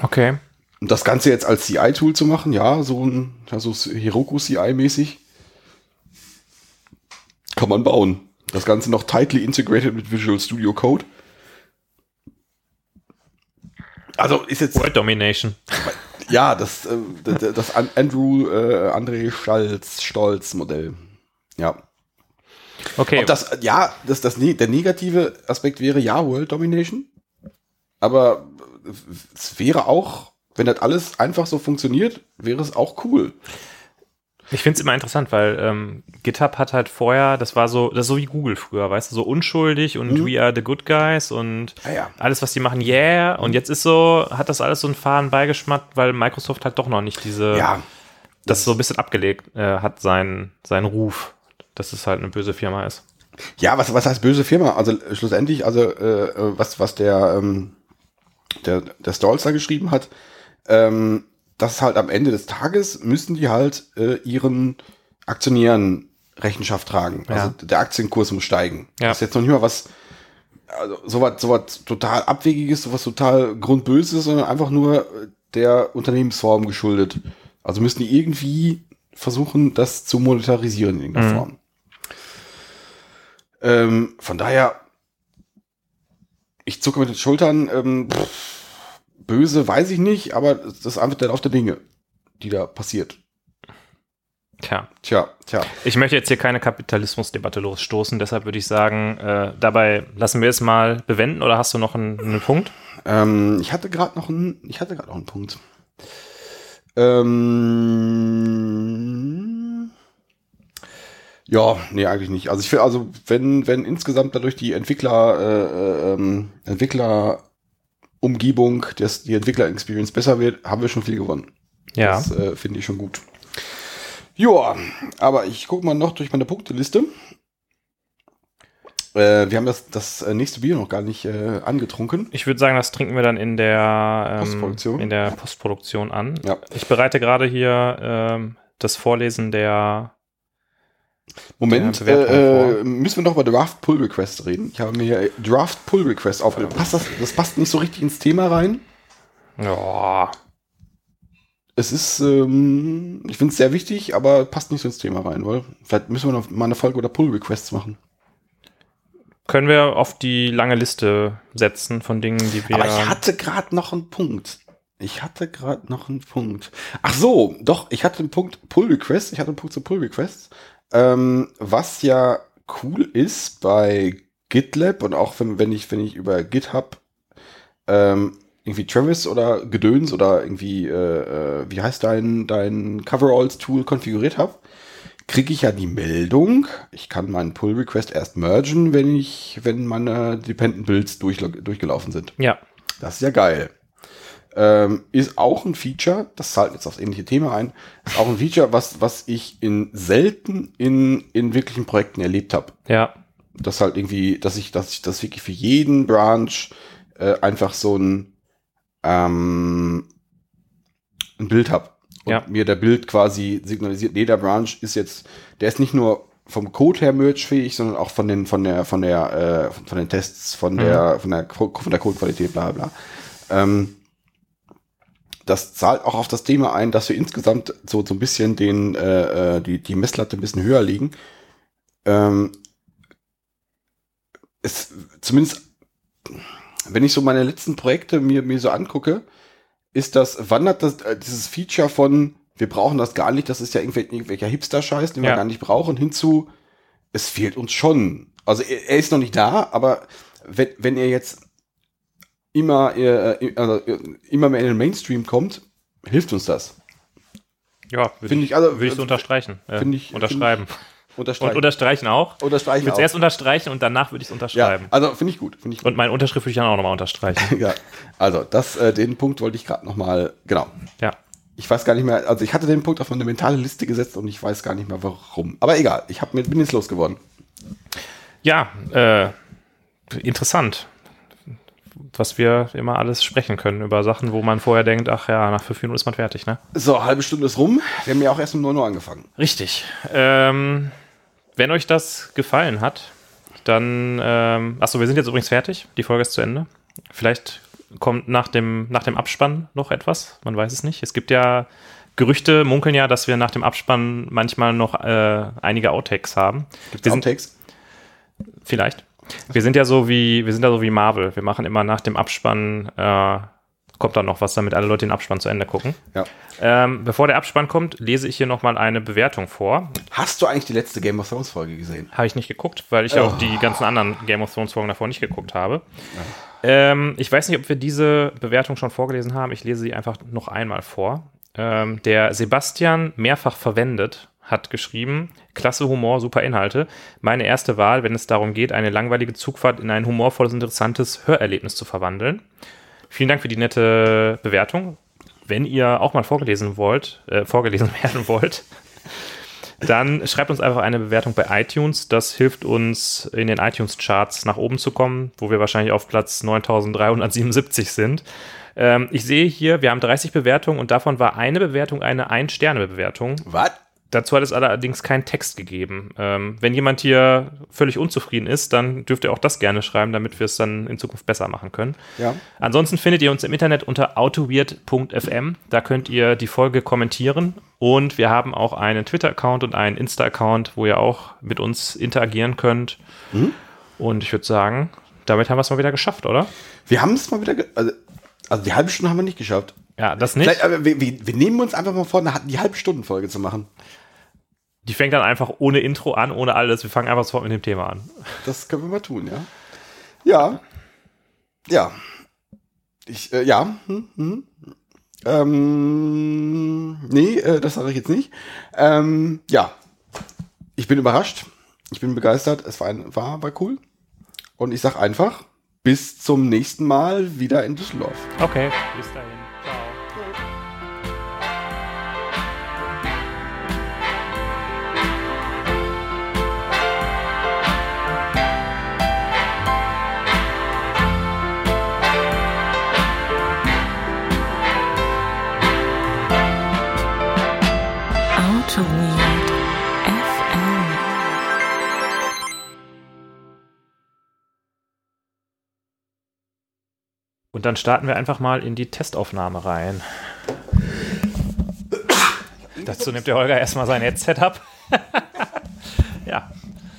Okay. Und das Ganze jetzt als CI-Tool zu machen, ja, so ein ja, so Heroku CI-mäßig, kann man bauen. Das Ganze noch tightly integrated mit Visual Studio Code. Also ist jetzt World Domination. ja das äh, das, das An- Andrew äh, André Stolz Stolz Modell. Ja. Okay. Ob das, ja, das, das, ne- der negative Aspekt wäre ja World Domination. Aber es wäre auch, wenn das alles einfach so funktioniert, wäre es auch cool. Ich finde es immer interessant, weil ähm, GitHub hat halt vorher, das war so, das ist so wie Google früher, weißt du, so unschuldig und Mhm. we are the good guys und Ja, ja. alles, was die machen, yeah. Und jetzt ist so, hat das alles so einen faden Beigeschmack, weil Microsoft halt doch noch nicht diese, Ja, das so ein bisschen abgelegt äh, hat, seinen, seinen Ruf, dass es halt eine böse Firma ist. ja, was, was heißt böse Firma? Also äh, schlussendlich, also äh, äh, was, was der, ähm, der, der Stolz da geschrieben hat, ähm, dass halt am Ende des Tages müssen die halt äh, ihren Aktionären Rechenschaft tragen. Also Ja. der Aktienkurs muss steigen. Ja. Das ist jetzt noch nicht mal was, also sowas, sowas total Abwegiges, sowas total Grundböses, sondern einfach nur äh, der Unternehmensform geschuldet. Also müssen die irgendwie versuchen, das zu monetarisieren in irgendeiner Mhm. Form. Ähm, von daher, ich zucke mit den Schultern, ähm, pff, böse weiß ich nicht, aber das ist einfach der Lauf der Dinge, die da passiert. Tja. Tja, tja. Ich möchte jetzt hier keine Kapitalismusdebatte losstoßen, deshalb würde ich sagen, äh, dabei lassen wir es mal bewenden oder hast du noch einen, einen Punkt? Ähm, ich hatte gerade noch einen, ich hatte gerade noch einen Punkt. Ähm, ja, nee, eigentlich nicht. Also ich finde, also wenn, wenn insgesamt dadurch die Entwickler, äh, ähm, Entwickler-Umgebung, das, die Entwickler-Experience besser wird, haben wir schon viel gewonnen. Ja. Das äh, finde ich schon gut. Ja, aber ich gucke mal noch durch meine Punkteliste. Äh, wir haben das, das äh, nächste Bier noch gar nicht äh, angetrunken. Ich würde sagen, das trinken wir dann in der ähm, Postproduktion? in der Postproduktion an. Ja. Ich bereite gerade hier ähm, das Vorlesen der Moment, äh, äh, müssen wir noch über Draft Pull Request reden? Ich habe mir hier Draft Pull Request aufgenommen. Passt das, das passt nicht so richtig ins Thema rein. Ja. Es ist, ähm, ich finde es sehr wichtig, aber passt nicht so ins Thema rein, weil vielleicht müssen wir noch mal eine Folge oder Pull Requests machen. Können wir auf die lange Liste setzen von Dingen, die wir. Aber ich hatte gerade noch einen Punkt. Ich hatte gerade noch einen Punkt. Ach so, doch, ich hatte einen Punkt Pull Request. Ich hatte einen Punkt zu Pull Requests. Ähm, was ja cool ist bei GitLab und auch wenn, wenn ich, wenn ich über GitHub ähm, irgendwie Travis oder Gedöns oder irgendwie, äh, äh, wie heißt dein, dein Coveralls-Tool konfiguriert habe, kriege ich ja die Meldung, ich kann meinen Pull-Request erst mergen, wenn ich, wenn meine Dependent Builds durch, durchgelaufen sind. ja, Das ist ja geil. Ähm, ist auch ein Feature, das zahlt jetzt aufs ähnliche Thema ein, ist auch ein Feature, was, was ich in selten in, in wirklichen Projekten erlebt habe. ja, Das halt irgendwie, dass ich, dass ich das wirklich für jeden Branch äh, einfach so ein, ähm, ein Bild habe. Und Ja. mir der Bild quasi signalisiert, nee, der Branch ist jetzt, der ist nicht nur vom Code her mergefähig, sondern auch von den, von der, von der, äh, von den Tests, von der, von der, von der Codequalität, bla bla. bla. Ähm, das zahlt auch auf das Thema ein, dass wir insgesamt so, so ein bisschen den, äh, äh, die, die Messlatte ein bisschen höher liegen. Ähm, es, zumindest, wenn ich so meine letzten Projekte mir, mir so angucke, ist das, wandert das, äh, dieses Feature von, wir brauchen das gar nicht, das ist ja irgendwel, irgendwelcher Hipster-Scheiß, den wir Ja. gar nicht brauchen, hinzu, es fehlt uns schon. Also er, er ist noch nicht da, aber wenn, wenn er jetzt immer, äh, also, äh, immer mehr in den Mainstream kommt, hilft uns das. ja, würde Finde ich, ich, also, würde ich so unterstreichen. Äh, finde ich- unterschreiben. Und Unterstreichen. unterstreichen auch. Ich unterstreichen würde es erst unterstreichen und danach würde ich es ja, unterschreiben. also finde ich gut, finde ich gut. Und meine Unterschrift würde ich dann auch nochmal unterstreichen. ja, also das, äh, den Punkt wollte ich gerade noch mal, genau. ja. Ich weiß gar nicht mehr, also ich hatte den Punkt auf meine mentale Liste gesetzt und ich weiß gar nicht mehr warum. Aber egal, ich hab, mir- bin jetzt losgeworden. Ja, äh, interessant, was wir immer alles sprechen können über Sachen, wo man vorher denkt, ach ja, nach fünf Minuten ist man fertig, ne? So, halbe Stunde ist rum. Wir haben ja auch erst um 9 Uhr angefangen. Richtig. Ähm, wenn euch das gefallen hat, dann, ähm, achso, wir sind jetzt übrigens fertig. Die Folge ist zu Ende. Vielleicht kommt nach dem, nach dem Abspann noch etwas. Man weiß es nicht. Es gibt ja Gerüchte, munkeln ja, dass wir nach dem Abspann manchmal noch äh, einige Outtakes haben. Wir sind- Outtakes? Vielleicht. Wir sind ja so wie, wir sind ja so wie Marvel. Wir machen immer nach dem Abspann, äh, kommt dann noch was, damit alle Leute den Abspann zu Ende gucken. Ja. Ähm, bevor der Abspann kommt, lese ich hier nochmal eine Bewertung vor. Hast du eigentlich die letzte Game of Thrones Folge gesehen? Habe ich nicht geguckt, weil ich auch die ganzen anderen Game of Thrones Folgen davor nicht geguckt habe. Ähm, ich weiß nicht, ob wir diese Bewertung schon vorgelesen haben. Ich lese sie einfach noch einmal vor. Ähm, der Sebastian mehrfach verwendet hat geschrieben, klasse Humor, super Inhalte. Meine erste Wahl, wenn es darum geht, eine langweilige Zugfahrt in ein humorvolles, interessantes Hörerlebnis zu verwandeln. Vielen Dank für die nette Bewertung. Wenn ihr auch mal vorgelesen wollt, äh, vorgelesen werden wollt, dann schreibt uns einfach eine Bewertung bei iTunes. Das hilft uns in den iTunes-Charts nach oben zu kommen, wo wir wahrscheinlich auf Platz 9377 sind. Ähm, ich sehe hier, wir haben 30 Bewertungen und davon war eine Bewertung eine Ein-Sterne-Bewertung. Was? Dazu hat es allerdings keinen Text gegeben. Ähm, wenn jemand hier völlig unzufrieden ist, dann dürft ihr auch das gerne schreiben, damit wir es dann in Zukunft besser machen können. Ja. Ansonsten findet ihr uns im Internet unter autoweird.fm. Da könnt ihr die Folge kommentieren. Und wir haben auch einen Twitter-Account und einen Insta-Account, wo ihr auch mit uns interagieren könnt. Und ich würde sagen, damit haben wir es mal wieder geschafft, oder? Wir haben es mal wieder, also, also die halbe Stunde haben wir nicht geschafft. Ja, das nicht. Vielleicht, aber wir, wir, wir nehmen uns einfach mal vor, eine, die halbe Stunden Folge zu machen. Die fängt dann einfach ohne Intro an, ohne alles. Wir fangen einfach sofort mit dem Thema an. Das können wir mal tun, ja. Ja. Ja. Ich, äh, ja. Hm, hm. Ähm, nee, äh, das sage ich jetzt nicht. Ähm, ja. Ich bin überrascht. Ich bin begeistert. Es war, ein, war, war cool. Und ich sag einfach, bis zum nächsten Mal wieder in Düsseldorf. Okay, bis dahin. Und dann starten wir einfach mal in die Testaufnahme rein. Dazu nimmt der Holger erstmal sein Headset ab. ja.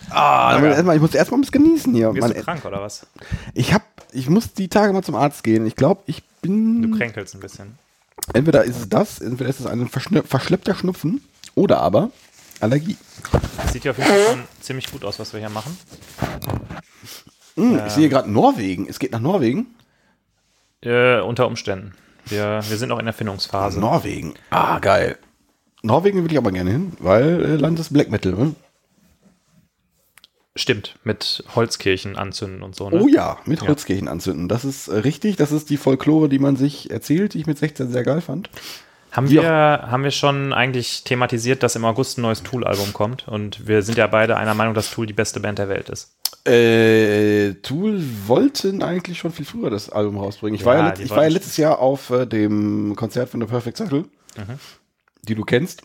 Ah, Ja. erstmal, ich muss erstmal was genießen hier. Bist du krank oder was? ich hab, ich muss die Tage mal zum Arzt gehen. Ich glaube, ich Du bin. kränkelst ein bisschen. Entweder ist es das, entweder ist es ein verschleppter Schnupfen oder aber Allergie. Das sieht ja auf jeden Fall schon ziemlich gut aus, was wir hier machen. Hm, Ich sehe gerade Norwegen. Es geht nach Norwegen. Äh, unter Umständen. Wir, wir sind noch in der Findungsphase. Norwegen. Ah, geil. Norwegen will ich aber gerne hin, weil äh, Land ist Black Metal. Ne? Stimmt, mit Holzkirchen anzünden und so. Ne? Oh ja, mit Ja. Holzkirchen anzünden. Das ist äh, richtig. Das ist die Folklore, die man sich erzählt, die ich mit 16 sehr geil fand. Haben wir, haben wir schon eigentlich thematisiert, dass im August ein neues Tool-Album kommt? Und wir sind ja beide einer Meinung, dass Tool die beste Band der Welt ist. Äh, Tool wollten eigentlich schon viel früher das Album rausbringen. Ich, Ja, war, ja, ich war ja letztes Jahr auf äh, dem Konzert von The Perfect Circle, die du kennst.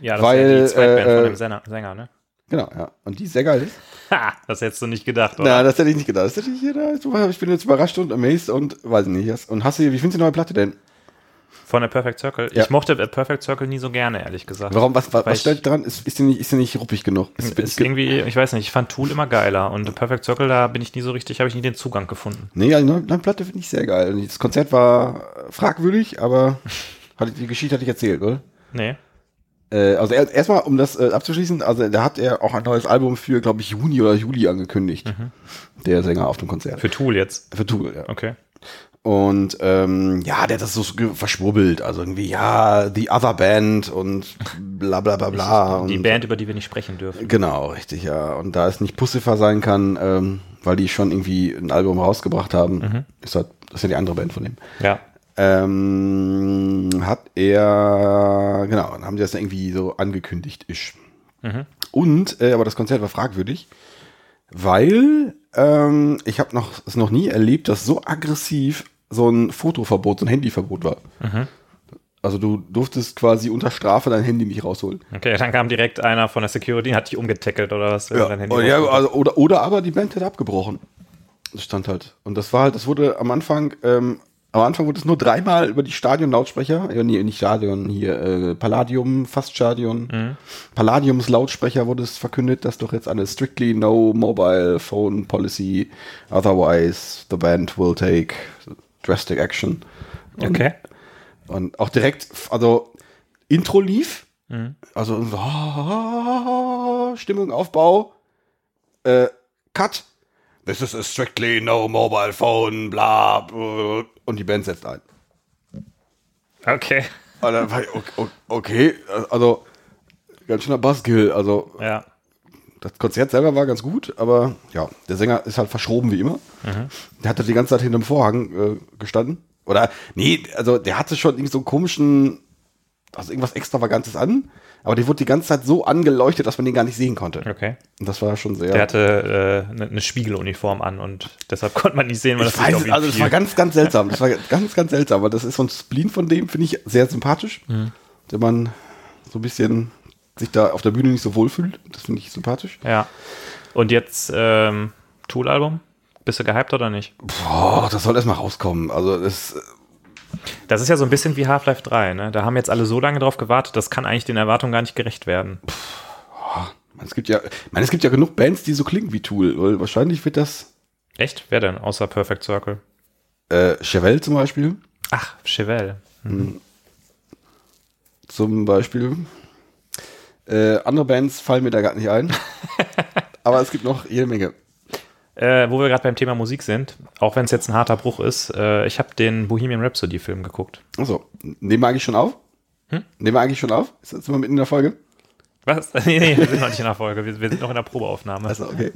Ja, das Weil, ist ja die Zweitband äh, von äh, dem Sänger, Sänger, ne? Genau, ja. Und die ist sehr geil ist. Ha, das hättest du nicht gedacht, oder? Na, das hätte ich nicht gedacht. Das hätte ich, ja, ich bin jetzt überrascht und amazed und weiß nicht. Und hast du, wie findest du die neue Platte denn? Von der Perfect Circle. Ja. Ich mochte A Perfect Circle nie so gerne, ehrlich gesagt. Warum, was, was, was stört dran? Ist, ist, die nicht, ist die nicht ruppig genug? Ist, Ist irgendwie, ich weiß nicht, ich fand Tool immer geiler und A Perfect Circle, da bin ich nie so richtig, habe ich nie den Zugang gefunden. nee, also die neue, Platte finde ich sehr geil. Das Konzert war fragwürdig, aber hatte, die Geschichte hatte ich erzählt, oder? Nee. Äh, also er- erstmal, um das äh, abzuschließen, also da hat er auch ein neues Album für, glaube ich, Juni oder Juli angekündigt. Der Sänger auf dem Konzert. Für Tool jetzt. Für Tool, ja. Okay. Und ähm, ja, der hat das so verschwurbelt. Also irgendwie, ja, The Other Band und bla bla bla bla. Die und, Band, über die wir nicht sprechen dürfen. Genau, richtig, ja. Und da es nicht Pussifer sein kann, ähm, weil die schon irgendwie ein Album rausgebracht haben, ist das, das ist ja die andere Band von dem. Ja. Ähm, hat er, genau, dann haben sie das irgendwie so angekündigt ist. Und, äh, aber das Konzert war fragwürdig, weil ähm, ich habe noch, es noch nie erlebt, dass so aggressiv so ein Fotoverbot, so ein Handyverbot war. Also du durftest quasi unter Strafe dein Handy nicht rausholen. Okay, dann kam direkt einer von der Security und hat dich umgetackelt oder was? Handy Oh, ja, also, oder, oder aber die Band hätte abgebrochen. Das stand halt. Und das war halt, das wurde am Anfang, ähm, am Anfang wurde es nur dreimal über die Stadion-Lautsprecher, ja, nee, nicht Stadion, hier, äh, Palladium, fast Stadion, Palladiums Lautsprecher wurde es verkündet, dass doch jetzt eine strictly no mobile phone policy, otherwise the band will take drastic action. Und, Okay. und auch direkt, also Intro lief, also so, ah, Stimmung, Aufbau, äh, Cut. This is a strictly no mobile phone, bla, bla und die Band setzt ein. Okay. Und dann war ich, okay, okay, also ganz schöner Buzzkill. Also Ja. das Konzert selber war ganz gut, aber ja, der Sänger ist halt verschroben wie immer. Der hatte die ganze Zeit hinter dem Vorhang äh, gestanden. Oder, nee, also der hatte schon irgendwie so einen komischen, also irgendwas Extravagantes an, aber der wurde die ganze Zeit so angeleuchtet, dass man den gar nicht sehen konnte. Okay. Und das war schon sehr. Der hatte eine eine Spiegeluniform an und deshalb konnte man nicht sehen, weil ich das weiß also das war ganz, ganz seltsam. Das war ganz, ganz seltsam, aber das ist so ein Spleen von dem, finde ich sehr sympathisch. Wenn man so ein bisschen sich da auf der Bühne nicht so wohlfühlt, das finde ich sympathisch. Ja. Und jetzt ähm, Tool-Album? Bist du gehypt oder nicht? Boah, das soll erstmal rauskommen. Also das, Das ist ja so ein bisschen wie Half-Life 3, ne? Da haben jetzt alle so lange drauf gewartet, das kann eigentlich den Erwartungen gar nicht gerecht werden. Man, es gibt ja, ich meine, es gibt ja genug Bands, die so klingen wie Tool. Weil wahrscheinlich wird das Echt? Wer denn? Außer Perfect Circle. äh, Chevelle zum Beispiel. Ach, Chevelle. Zum Beispiel. Äh, andere Bands fallen mir da gar nicht ein. Aber es gibt noch jede Menge. Äh, wo wir gerade beim Thema Musik sind, auch wenn es jetzt ein harter Bruch ist, äh, ich habe den Bohemian Rhapsody Film geguckt. Achso, nehmen wir eigentlich schon auf? Nehmen wir eigentlich schon auf? Ist jetzt mal mitten in der Folge? Was? nee, nee, wir sind noch nicht in der Folge, wir, wir sind noch in der Probeaufnahme. Also, okay.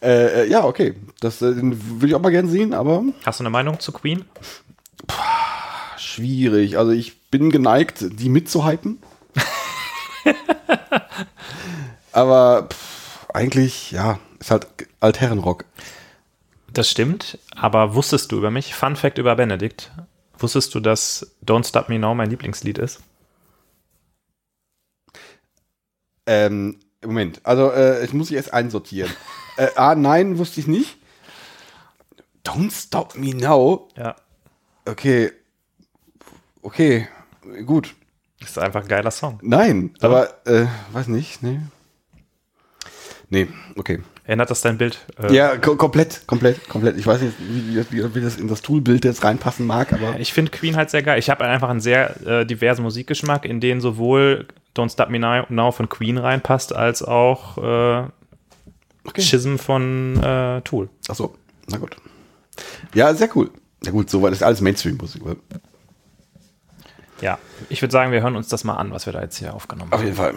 Äh, äh, ja, okay. Das äh, würde ich auch mal gern sehen, aber Hast du eine Meinung zu Queen? schwierig. Also ich bin geneigt, die mitzuhypen. aber pff, eigentlich, ja, ist halt Altherrenrock. Das stimmt, aber wusstest du über mich, Fun Fact über Benedikt, wusstest du, dass Don't Stop Me Now mein Lieblingslied ist? Ähm, Moment, also äh, ich muss ich erst einsortieren. äh, A, nein, wusste ich nicht. Don't Stop Me Now. Ja. okay. Okay, gut. Ist einfach ein geiler Song. Nein, aber, äh, weiß nicht, nee. Nee, okay. Ändert das dein Bild? Äh, Ja, ko komplett, komplett, komplett. Ich weiß nicht, wie, wie, wie das in das Toolbild jetzt reinpassen mag, aber. Ich finde Queen halt sehr geil. Ich habe einfach einen sehr äh, diversen Musikgeschmack, in den sowohl Don't Stop Me Now von Queen reinpasst, als auch äh, Okay. Schism von äh, Tool. Achso, na gut. Ja, sehr cool. Na gut, soweit ist alles Mainstream-Musik. Ja, ich würde sagen, wir hören uns das mal an, was wir da jetzt hier aufgenommen haben. Auf jeden Fall.